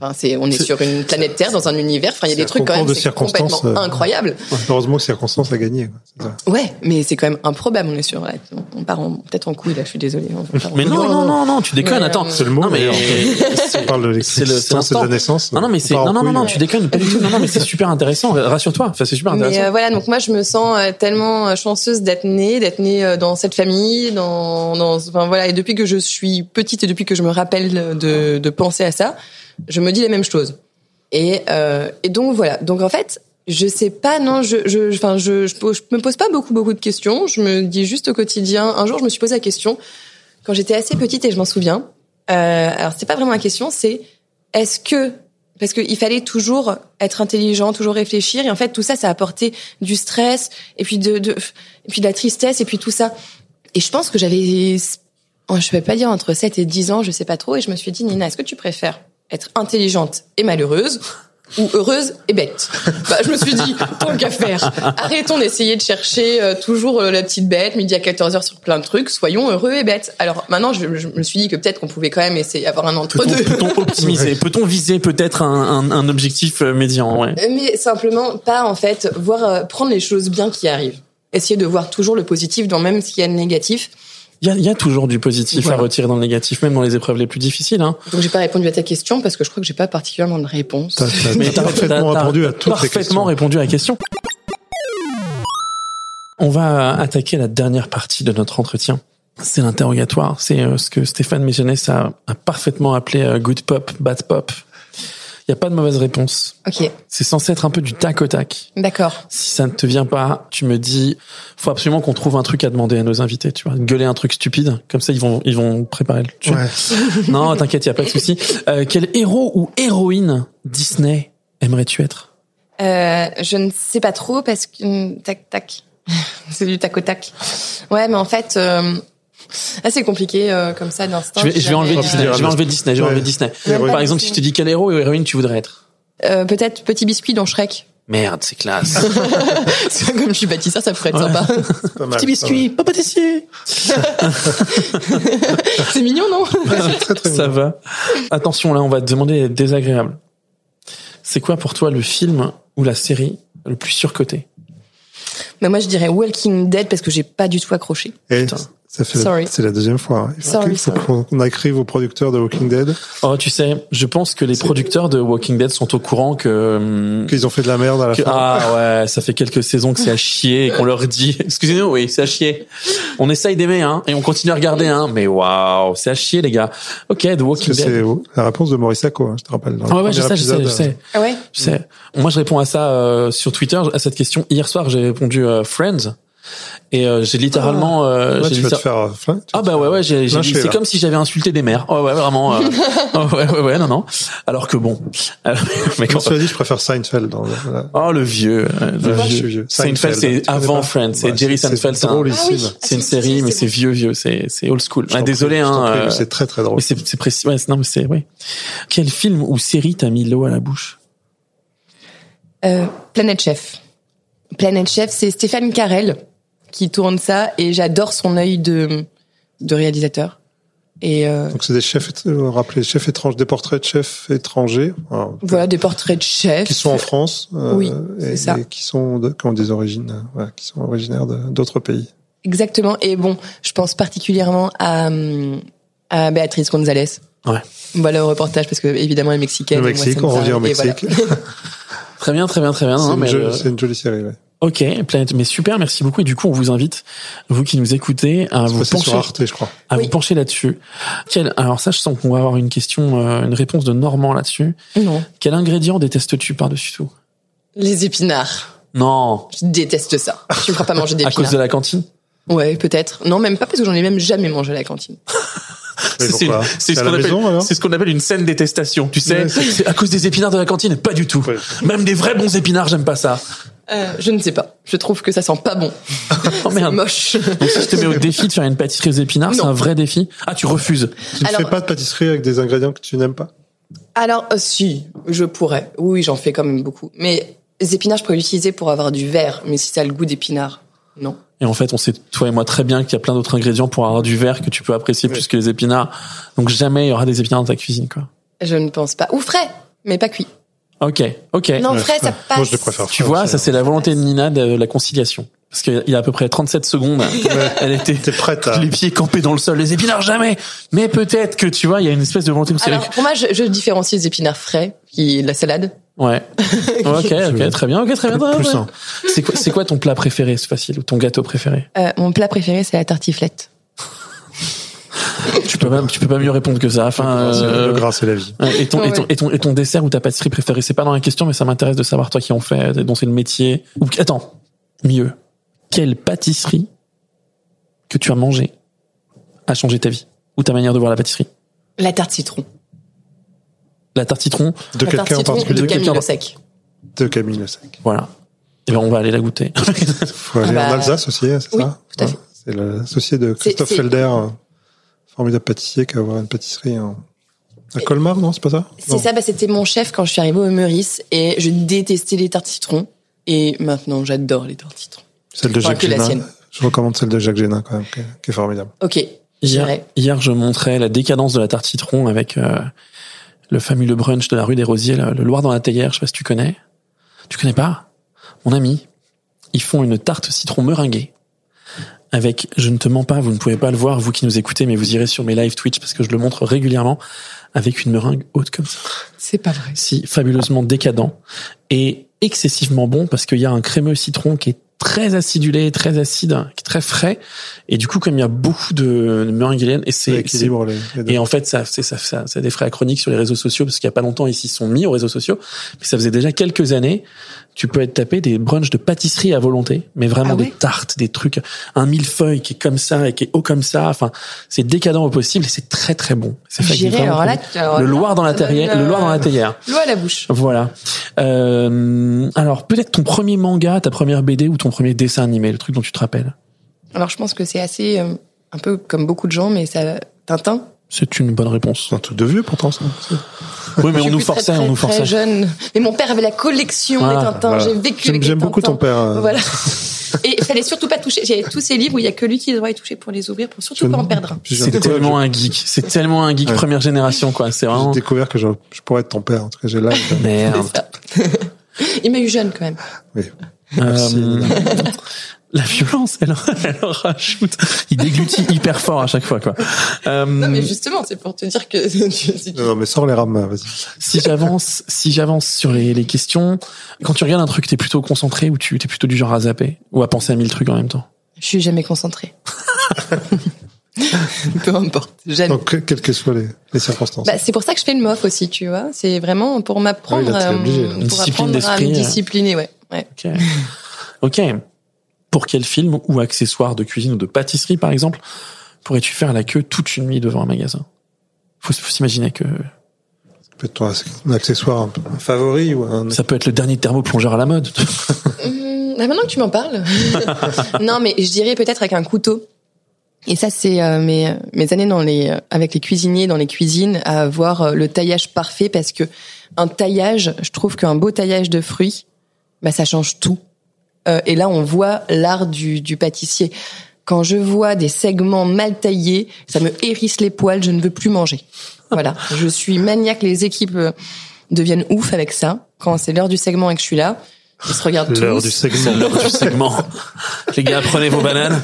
enfin, c'est, on est sur une planète Terre, dans un univers. Enfin, il y a c'est des trucs quand même, de complètement euh, incroyable. Ouais, Heureusement que circonstance a gagné. ça. Ouais, mais c'est quand même improbable. On est sur, ouais, on part en- peut-être en couille là. Je suis en- Mais non, non, non, non, tu déconnes. Mais, Attends, C'est le mot. Non, mais On parle de c'est le- c'est l'existence de la naissance. Non, non, mais c'est, non, non, non, tu déconnes pas du tout. Non, non, mais c'est super intéressant. Rassure-toi. Enfin, c'est super Mais intéressant. euh, voilà, donc moi je me sens euh, tellement chanceuse d'être née, d'être née dans cette famille, dans, dans, enfin voilà, et depuis que je suis petite et depuis que je me rappelle de, de penser à ça, je me dis la même chose. Et, euh, et donc voilà, donc en fait, je sais pas, non, je, je, enfin je, je, me pose pas beaucoup beaucoup de questions. Je me dis juste au quotidien. Un jour, je me suis posé la question quand j'étais assez petite et je m'en souviens. Euh, alors c'est pas vraiment la question, c'est est-ce que parce qu'il fallait toujours être intelligent, toujours réfléchir, et en fait tout ça, ça a apporté du stress, et puis de, de et puis de la tristesse, et puis tout ça. Et je pense que j'avais, je peux pas dire entre 7 et 10 ans, je sais pas trop, et je me suis dit Nina, est-ce que tu préfères être intelligente et malheureuse ou heureuse et bête. Bah, je me suis dit, tant qu'à faire, arrêtons d'essayer de chercher euh, toujours euh, la petite bête, midi à 14h sur plein de trucs, soyons heureux et bêtes. Alors maintenant, je, je me suis dit que peut-être qu'on pouvait quand même essayer d'avoir un entre-deux. peut-on optimiser Peut-on viser peut-être un, un, un objectif euh, médian ouais. Mais simplement pas, en fait, voir, euh, prendre les choses bien qui arrivent. Essayer de voir toujours le positif dans même s'il y a le négatif. Il y a, il y a toujours du positif Voilà. à retirer dans le négatif, même dans les épreuves les plus difficiles. Hein. Donc j'ai pas répondu à ta question parce que je crois que j'ai pas particulièrement de réponse. T'as t'as- Mais t'as parfaitement répondu à t'as toutes les parfaitement répondu à la question. On va attaquer la dernière partie de notre entretien. C'est l'interrogatoire. C'est euh, ce que Stéphane a, a parfaitement appelé euh, good pop, bad pop. Il n'y a pas de mauvaise réponse. Ok, C'est censé être un peu du tac au tac. d'accord. Si ça ne te vient pas, tu me dis, faut absolument qu'on trouve un truc à demander à nos invités, tu vois. Gueuler un truc stupide, comme ça ils vont ils vont préparer le truc. Ouais. Non, t'inquiète, y a pas de souci. Euh, quel héros ou héroïne Disney aimerais-tu être? Euh, je ne sais pas trop parce que tac tac, c'est du tac au tac. Ouais, mais en fait, euh, ah, c'est compliqué euh, comme ça d'instinct. Je vais, je vais enlever Disney. Je vais enlever Disney. Je vais Ouais. enlever Disney. Par exemple, si je te dis quel héros ou héroïne tu voudrais être euh, Peut-être petit biscuit dans Shrek. Merde, c'est classe. C'est comme je suis bâtisseur, ça pourrait être Ouais. sympa. Pas mal, Petit biscuit, papa pâtissier. c'est mignon, non pas mal. Très très Ça va. Attention, là, on va te demander d'être désagréable. C'est quoi pour toi le film ou la série le plus surcoté? Mais moi, je dirais Walking Dead parce que j'ai pas du tout accroché. Et Putain. Ça fait Sorry. c'est la deuxième fois. hein. Il faut Sorry, qu'on écrive aux producteurs de Walking Dead Oh, tu sais, je pense que les producteurs de Walking Dead sont au courant que, hum, qu'ils ont fait de la merde à la que- fin. ah ouais, ça fait quelques saisons que c'est à chier et qu'on leur dit, excusez-nous, oui, c'est à chier. On essaye d'aimer, hein, et on continue à regarder, hein, mais waouh, c'est à chier, les gars. Ok, The Walking que c'est Dead. la réponse de Maurice Sacco, hein, je te rappelle. Ah ouais, ouais, je sais, je sais, je sais. Ah ouais Je sais. Moi, je réponds à ça euh, sur Twitter, à cette question. Hier soir, j'ai répondu euh, Friends. Et euh, j'ai littéralement... euh, Ouais, j'ai tu vas te littér- faire flingue, tu Ah bah ouais, ouais, j'ai, j'ai- lyncher, c'est là. comme si j'avais insulté des mères. Oh ouais, vraiment. euh, oh ouais, ouais, ouais, non, non. Alors que bon. Euh, mais quand... Quand tu as dit, je préfère Seinfeld. Dans le- la- Oh le vieux, euh, le Ouais, vieux. suis vieux. Seinfeld, Tu c'est avant Friends. C'est Ouais, Jerry Seinfeld. c'est un- drôlissime. Ah oui. C'est une Ah, série, mais c'est vieux, vieux. C'est, c'est old school. Ah, désolé, hein. euh, C'est très très drôle. c'est, c'est précis. Ouais, non, mais c'est, oui. Quel film ou série t'a mis l'eau à la bouche? Euh, Planète Chef. Planète Chef, c'est Stéphane Carel qui tourne ça et j'adore son œil de, de réalisateur. Et euh, Donc c'est des chefs, euh, rappelez, chefs étrangers, des portraits de chefs étrangers. alors, voilà des portraits de chefs. Qui sont en France. euh, Oui, et, c'est ça. et qui sont, de, qui ont des origines, voilà, qui sont originaires d'autres pays. Exactement. Et bon, je pense particulièrement à, à Béatrice Gonzalez. Ouais. Voilà au reportage parce que évidemment elle est mexicaine. Le moi, Mexique, on revient au voilà. Mexique. Très bien, très bien, très bien. Une, c'est une jolie série, ouais. Ok, Planète, mais super, merci beaucoup. Et du coup, on vous invite, vous qui nous écoutez, à vous pencher, sur Arte, je crois. à Oui. vous pencher là-dessus. Quel, alors ça, je sens qu'on va avoir une question, euh, une réponse de Normand là-dessus. Non. Quel ingrédient détestes-tu par-dessus tout? Les épinards. Non, Je déteste ça. Tu me feras pas manger à d'épinards. cause de la cantine? Ouais, peut-être. Non, même pas parce que j'en ai même jamais mangé à la cantine. C'est- ce à qu'on appelle, maison, alors? c'est ce qu'on appelle une scène détestation. Tu sais, Ouais, c'est- c'est à cause des épinards de la cantine? Pas du tout. Ouais. Même des vrais bons épinards, j'aime pas ça. Euh, je ne sais pas. Je trouve que ça sent pas bon. Oh C'est moche. Donc si je te mets au défi de faire une pâtisserie aux épinards, c'est un vrai défi. Ah, tu refuses. Tu ne Alors- fais pas de pâtisserie avec des ingrédients que tu n'aimes pas? Alors, euh, si, je pourrais. Oui, j'en fais quand même beaucoup. Mais les épinards, je pourrais l'utiliser pour avoir du verre. Mais si ça a le goût d'épinards, non. Et en fait, on sait, toi et moi, très bien qu'il y a plein d'autres ingrédients pour avoir du verre que tu peux apprécier plus que les épinards. Donc jamais il y aura des épinards dans ta cuisine, quoi. Je ne pense pas. Ou frais, mais pas cuit. Ok, ok. Non, frais, ça passe. Moi, je les préfère. Tu vois, ça c'est la volonté de Nina de la conciliation. Parce qu'il y a à peu près 37 secondes, elle était T'es prête à... les pieds campés dans le sol, les épinards jamais. Mais peut-être que tu vois, il y a une espèce de volonté. Alors, pour moi, je, je différencie les épinards frais, qui la salade. Ouais. Ok, ok, très bien, ok, très bien. C'est quoi, c'est quoi ton plat préféré, c'est facile, ou ton gâteau préféré? Euh, mon plat préféré, c'est la tartiflette. Tu peux pas, tu peux pas mieux répondre que ça. Enfin, C'est- euh, Le gras, c'est la vie. Et ton, et, ton, et, ton, et ton dessert ou ta pâtisserie préférée, c'est pas dans la question, mais ça m'intéresse de savoir toi qui en fais, dont c'est le métier. Ou attends, mieux, quelle pâtisserie que tu as mangée a changé ta vie ou ta manière de voir la pâtisserie? La tarte citron. La tarte citron, De quelqu'un en particulier de Camille Le Sec. De Camille Le Sec. voilà. Et ben on va aller la goûter. Faut aller Ah bah, en Alsace aussi, hein, c'est oui, ça tout à Ouais. fait. C'est l'associé de Christophe Felder, un formidable pâtissier qui va avoir une pâtisserie en, À Colmar, non, c'est pas ça? C'est ça, bah, c'était mon chef quand je suis arrivée au Meurice et je détestais les tartes citron. Et maintenant, j'adore les tartes citron. Celle de Jacques que la Génin. sienne. Je recommande celle de Jacques Génin quand même, qui est, formidable. Ok. Hier, j'irai. hier, je montrais la décadence de la tarte citron avec euh, le fameux brunch de la rue des Rosiers, là, le Loir dans la théière. Je sais pas si tu connais. Tu connais pas? Mon ami, ils font une tarte citron meringuée avec, je ne te mens pas, vous ne pouvez pas le voir, vous qui nous écoutez, mais vous irez sur mes live Twitch parce que je le montre régulièrement avec une meringue haute comme ça. C'est pas vrai. si fabuleusement décadent et excessivement bon parce qu'il y a un crémeux citron qui est très acidulé, très acide, qui est très frais et du coup comme il y a beaucoup de meringue italienne et c'est et en fait, ça, c'est ça, ça, ça a des frais chroniques sur les réseaux sociaux parce qu'il y a pas longtemps, ils s'y sont mis aux réseaux sociaux. Mais ça faisait déjà quelques années. Tu peux être tapé des brunchs de pâtisserie à volonté, mais vraiment Ah des tartes, des trucs, un millefeuille qui est comme ça et qui est haut comme ça. Enfin, c'est décadent au possible et c'est très très bon. C'est fait avec J'irai, vraiment alors là, alors le Loir dans la ça théière, le Loir dans la euh, théière. L'eau à la bouche. Voilà. Euh, alors peut-être ton premier manga, ta première BD ou ton premier dessin animé, le truc dont tu te rappelles? Alors, je pense que c'est assez, euh, un peu comme beaucoup de gens, mais ça, Tintin. C'est une bonne réponse. C'est un truc de vieux pourtant ça. Oui, mais on nous forçait, très, on nous très forçait. jeune. Mais mon père avait la collection Voilà, des Tintins. Voilà. J'ai vécu J'aime avec j'aime beaucoup ton Tintins. père. euh, Voilà. Et il fallait surtout pas toucher. J'avais tous ces livres où il y a que lui qui doit y toucher pour les ouvrir, pour surtout je- pas en perdre un. C'est de tellement un geek. C'est tellement un geek Ouais. première génération, quoi. C'est J'ai vraiment. découvert que je, je pourrais être ton père. En tout cas, j'ai l'âge. Merde. Il m'a eu jeune quand même. Oui. Merci. Euh, la violence, elle, elle en rajoute. Il déglutit hyper fort à chaque fois, quoi. Euh, Non mais justement, c'est pour te dire que si tu- Non, non, mais sors les rames, vas-y. si j'avance, si j'avance sur les, les questions, quand tu regardes un truc, t'es plutôt concentré ou tu t'es plutôt du genre à zapper ou à penser à mille trucs en même temps? je suis jamais concentrée. Peu importe, jamais. Donc, que- quelles que soient les, les circonstances. Bah, c'est pour ça que je fais le MOF aussi, tu vois. C'est vraiment pour m'apprendre, Ah oui, euh, pour apprendre à d'esprit, me euh. discipliner, ouais. ouais. Ok. Ok. Pour quel film ou accessoire de cuisine ou de pâtisserie, par exemple, pourrais-tu faire la queue toute une nuit devant un magasin? Faut, faut s'imaginer que Peut-être ton un accessoire un, favori ou un. ça peut être le dernier thermoplongeur à la mode. Hum, bah, maintenant que tu m'en parles. non, mais je dirais peut-être avec un couteau. Et ça, c'est euh, mes, mes années dans les, euh, avec les cuisiniers, dans les cuisines, à avoir euh, le taillage parfait parce que un taillage, je trouve qu'un beau taillage de fruits, bah, ça change tout. Euh, et là, on voit l'art du, du pâtissier. Quand je vois des segments mal taillés, ça me hérisse les poils, je ne veux plus manger. Voilà, je suis maniaque, les équipes euh, deviennent ouf avec ça. Quand c'est l'heure du segment et que je suis là, ils se regardent tous. L'heure du segment. l'heure du segment. Les gars, prenez vos bananes.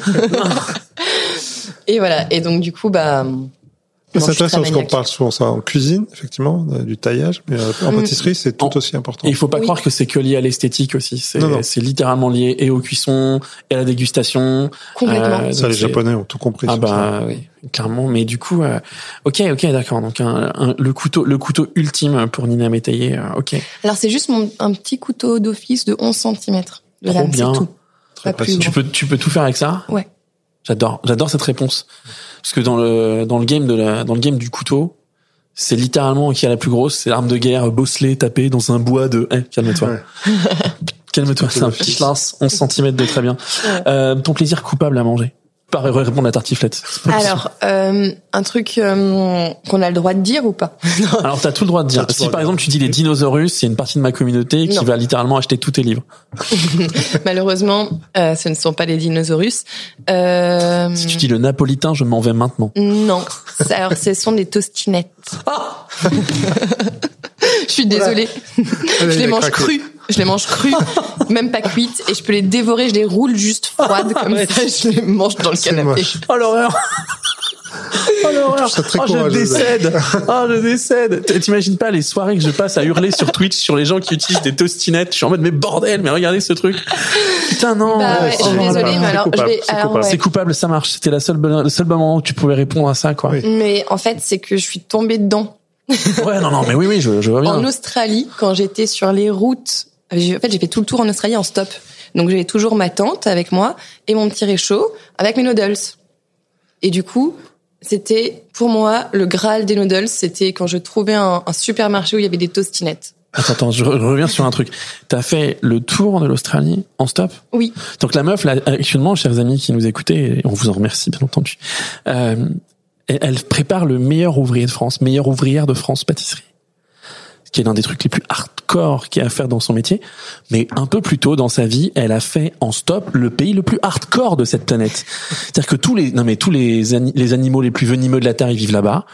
Et voilà. Et donc du coup, bah. C'est intéressant parce qu'on parle souvent ça en cuisine, effectivement, euh, du taillage, mais euh, en Mm. pâtisserie, c'est tout En- aussi important. Et il faut pas Oui. croire que c'est que lié à l'esthétique aussi. C'est Non, non. c'est littéralement lié et aux cuissons et à la dégustation. Complètement. Euh, Ça, les Japonais ont tout compris. Ah ça. bah oui, clairement. Mais du coup, euh, ok, ok, d'accord. Donc un, un- le couteau, le couteau ultime pour Nina Métayer. euh, ok. Alors c'est juste mon, un petit couteau d'office de 11 cm de Trop bien. tout. Très Pas plus. Tu peux, tu peux tout faire avec ça? Ouais. J'adore, j'adore cette réponse. Parce que dans le dans le game de la dans le game du couteau, c'est littéralement qui a la plus grosse, c'est l'arme de guerre bosselée tapée dans un bois de. Eh, calme-toi. Ouais. Calme-toi, c'est un petit lance, 11 cm de très bien. Euh, ton plaisir coupable à manger. Répondre à tartiflette. Alors euh, un truc euh, qu'on a le droit de dire ou pas Alors t'as tout le droit de dire. Si par exemple tu dis les dinosaures, c'est une partie de ma communauté qui Non. va littéralement acheter tous tes livres. Malheureusement, euh, ce ne sont pas les dinosaures. Euh, Si tu dis le napolitain, je m'en vais maintenant. Non. Ça, Alors ce sont des tostinettes. Ah Je suis désolée. Je il les a mange craqué. Je les mange crues, même pas cuites, et je peux les dévorer. Je les roule juste froides comme ça. Je les mange dans le canapé. moche. Oh l'horreur Oh l'horreur Oh je décède Oh je décède T'imagines pas les soirées que je passe à hurler sur Twitch sur les gens qui utilisent des tostinettes Je suis en mode mais bordel, mais regardez ce truc Putain non Bah ouais, je suis Oh là désolée, mais alors je coupable, vais. c'est alors, coupable. ouais. C'est coupable, ça marche. C'était la seule bonne- le seul moment où tu pouvais répondre à ça, quoi. Oui. Mais en fait, c'est que je suis tombée dedans. Ouais, non, non, mais oui, oui, je, je vois bien. En Australie, quand j'étais sur les routes, en fait, j'ai fait tout le tour en Australie en stop. Donc, j'avais toujours ma tante avec moi et mon petit réchaud avec mes noodles. Et du coup, c'était pour moi le graal des noodles. C'était quand je trouvais un, un supermarché où il y avait des tostinettes. Attends, attends, je re- je reviens sur un truc. T'as fait le tour de l'Australie en stop? Oui. Donc la meuf, là, actuellement, chers amis qui nous écoutez, et on vous en remercie bien entendu, euh, elle prépare le meilleur ouvrier de France, meilleure ouvrière de France pâtisserie qui est l'un des trucs les plus hardcore qu'il y a à faire dans son métier. Mais un peu plus tôt dans sa vie, elle a fait en stop le pays le plus hardcore de cette planète. C'est-à-dire que tous les, non mais tous les, les animaux les plus venimeux de la Terre, ils vivent là-bas.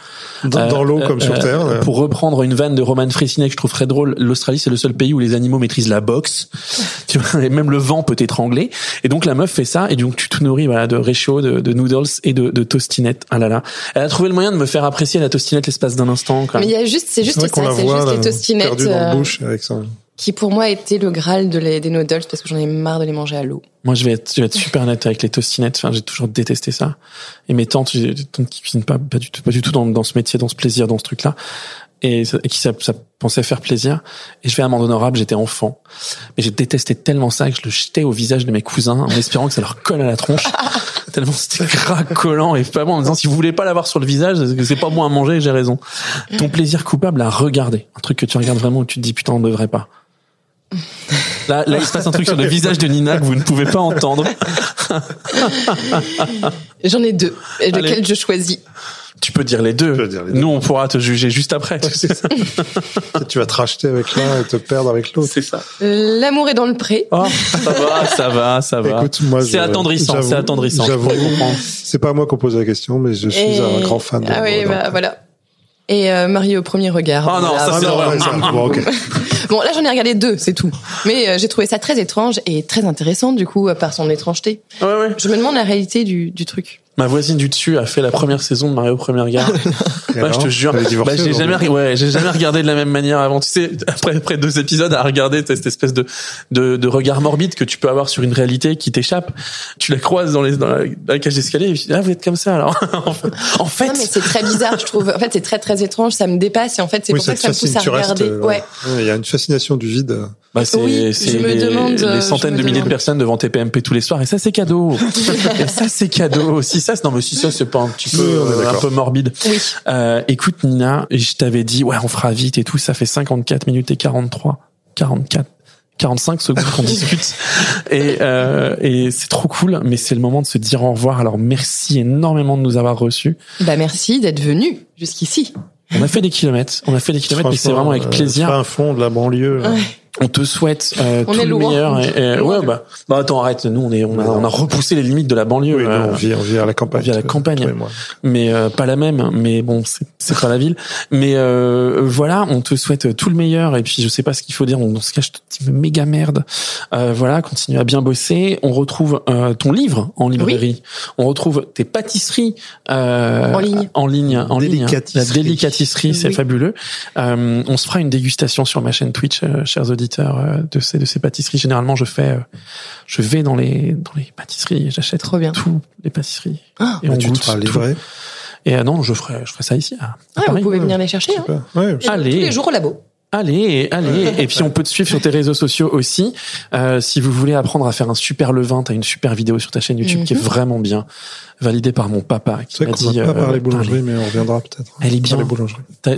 Dans, dans l'eau comme sur Terre. Euh, pour reprendre une vanne de Roman Fressinet que je trouve très drôle, l'Australie c'est le seul pays où les animaux maîtrisent la boxe. tu vois, et même le vent peut t'étrangler. Et donc la meuf fait ça, et donc tu te nourris voilà, de réchaud, de, de noodles et de, de tostinettes. Ah là là. Elle a trouvé le moyen de me faire apprécier la tostinette l'espace d'un instant. Quand Mais il y a juste, c'est juste ça, c'est juste les tostinettes. Perdu dans la bouche avec ça qui pour moi était le graal de les, des noodles parce que j'en ai marre de les manger à l'eau. Moi, je vais être, je vais être super net avec les tostinettes. Enfin, j'ai toujours détesté ça. Et mes tantes, j'ai des tantes qui cuisinent pas, pas du tout, pas du tout dans, dans ce métier, dans ce plaisir, dans ce truc-là. Et, et, qui ça, ça, pensait faire plaisir. Et je fais amende honorable, j'étais enfant. Mais j'ai détesté tellement ça que je le jetais au visage de mes cousins en espérant que ça leur colle à la tronche. tellement c'était gras, collant et pas bon en me disant si vous voulez pas l'avoir sur le visage, c'est pas bon à manger, j'ai raison. Ton plaisir coupable à regarder. Un truc que tu regardes vraiment où tu te dis putain on devrait pas. Là, là, il se passe un truc sur le visage de Nina que vous ne pouvez pas entendre. J'en ai deux. Et lequel je choisis? Tu peux dire les deux. Dire les deux. Nous, on pourra te juger juste après. tu vas te racheter avec l'un et te perdre avec l'autre. C'est ça. L'amour est dans le pré. Oh, ça va, ça va, ça va. Écoute, moi, c'est attendrissant, c'est attendrissant. C'est pas moi qui pose la question, mais je suis et... un grand fan. De ah oui, bah, voilà. Et euh, Marie au premier regard. Oh non, ça c'est ah, non, bon, okay. bon, là j'en ai regardé deux, c'est tout. Mais euh, j'ai trouvé ça très étrange et très intéressant du coup par son étrangeté. Ouais, ouais. Je me demande la réalité du, du truc. Ma voisine du dessus a fait la première saison de Mario au premier regard. ouais, je te jure. Bah, j'ai jamais, ouais, j'ai jamais regardé de la même manière avant. Tu sais, après, après deux épisodes à regarder cette espèce de, de, de regard morbide que tu peux avoir sur une réalité qui t'échappe. Tu la croises dans les, dans la, dans la cage d'escalier et tu dis, ah, vous êtes comme ça, alors. en fait. Non, mais c'est très bizarre, je trouve. En fait, c'est très, très étrange. Ça me dépasse et en fait, c'est oui, pour ça que ça me pousse à regarder. Restes, ouais. Il y a une fascination du vide. Bah, c'est, oui, c'est les, demande, les, centaines de milliers de personnes devant TPMP tous les soirs et ça, c'est cadeau. et ça, c'est cadeau. Si ça, non, mais si ça, c'est pas un petit peu, oui, un peu morbide. Oui. Euh, écoute, Nina, je t'avais dit, ouais, on fera vite et tout. Ça fait 54 minutes et 43, 44. 45 secondes qu'on discute et euh, et c'est trop cool mais c'est le moment de se dire au revoir alors merci énormément de nous avoir reçus bah merci d'être venu jusqu'ici on a fait des kilomètres on a fait des kilomètres mais c'est vraiment avec plaisir un fond de la banlieue ouais. On te souhaite euh, on tout est le loin. meilleur. Et, et, ouais, bah, bah attends, arrête. Nous, on est, on a, on a repoussé les limites de la banlieue. Oui, nous, on vit, on vit à la campagne. On vit à la campagne, mais euh, pas la même. Mais bon, c'est, c'est pas la ville. Mais euh, voilà, on te souhaite tout le meilleur. Et puis, je sais pas ce qu'il faut dire. Dans ce cas, je te dis méga merde. Euh, voilà, continue à bien bosser. On retrouve euh, ton livre en librairie. Oui. On retrouve tes pâtisseries euh, en ligne. En ligne, en ligne. La Délicatisserie. délicatisserie, c'est Oui. fabuleux. Euh, on se fera une dégustation sur ma chaîne Twitch, euh, chers auditeurs, euh, de ces de ces pâtisseries. Généralement, je fais, euh, je vais dans les dans les pâtisseries, et j'achète Trop bien. tout les pâtisseries Ah. et Bah, on tu goûte te feras tout. livrer. Et euh, non, je ferai je ferai ça ici. À, à Ouais, Paris. vous pouvez venir les chercher. Hein. Super. Ouais, Et Allez. Tous les jours au labo. Allez, allez. Et puis on peut te suivre sur tes réseaux sociaux aussi. Euh, si vous voulez apprendre à faire un super levain, t'as une super vidéo sur ta chaîne YouTube qui est Mhm. vraiment bien, validée par mon papa qui m'a dit. va pas euh, parler putain, boulangerie, mais on reviendra peut-être. Elle est bien.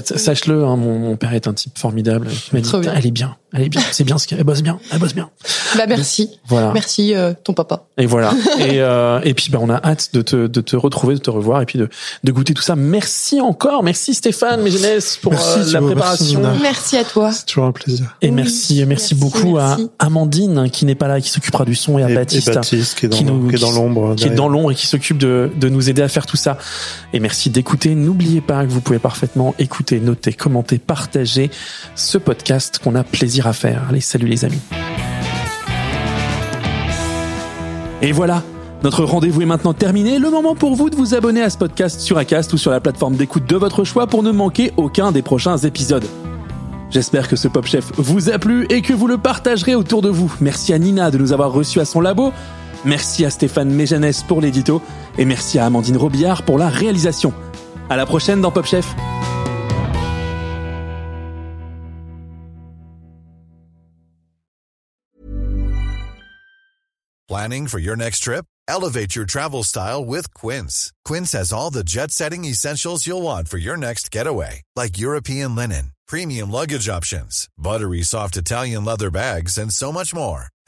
Sache-le, hein, mon, mon père est un type formidable. Il m'a dit, Trop bien. elle est bien, elle est bien, c'est bien ce qu'elle elle bosse bien, elle bosse bien. Bah merci. Voilà. Merci euh, ton papa. Et voilà. et, euh, et puis, bah, on a hâte de te, de te retrouver, de te revoir et puis de, de goûter tout ça. Merci encore. Merci Stéphane Mégenès pour Merci, euh, la préparation. Merci, à toi. C'est toujours un plaisir. et Oui, merci, merci, merci, beaucoup merci. à Amandine qui n'est pas là, qui s'occupera du son et à Et, Baptiste. et Baptiste qui est dans, qui nous- qui est dans l'ombre. qui est dans l'ombre et qui s'occupe de, de nous aider à faire tout ça. Et merci d'écouter. N'oubliez pas que vous pouvez parfaitement écouter, noter, commenter, partager ce podcast qu'on a plaisir à faire. Allez, salut les amis. Et voilà. Notre rendez-vous est maintenant terminé. Le moment pour vous de vous abonner à ce podcast sur Acast ou sur la plateforme d'écoute de votre choix pour ne manquer aucun des prochains épisodes. J'espère que ce Pop Chef vous a plu et que vous le partagerez autour de vous. Merci à Nina de nous avoir reçus à son labo. Merci à Stéphane Méjanès pour l'édito. Et merci à Amandine Robillard pour la réalisation. À la prochaine dans Pop Chef. Planning for your next trip? Elevate your travel style with Quince. Quince has all the jet setting essentials you'll want for your next getaway, like European linen, premium luggage options, buttery soft Italian leather bags, and so much more.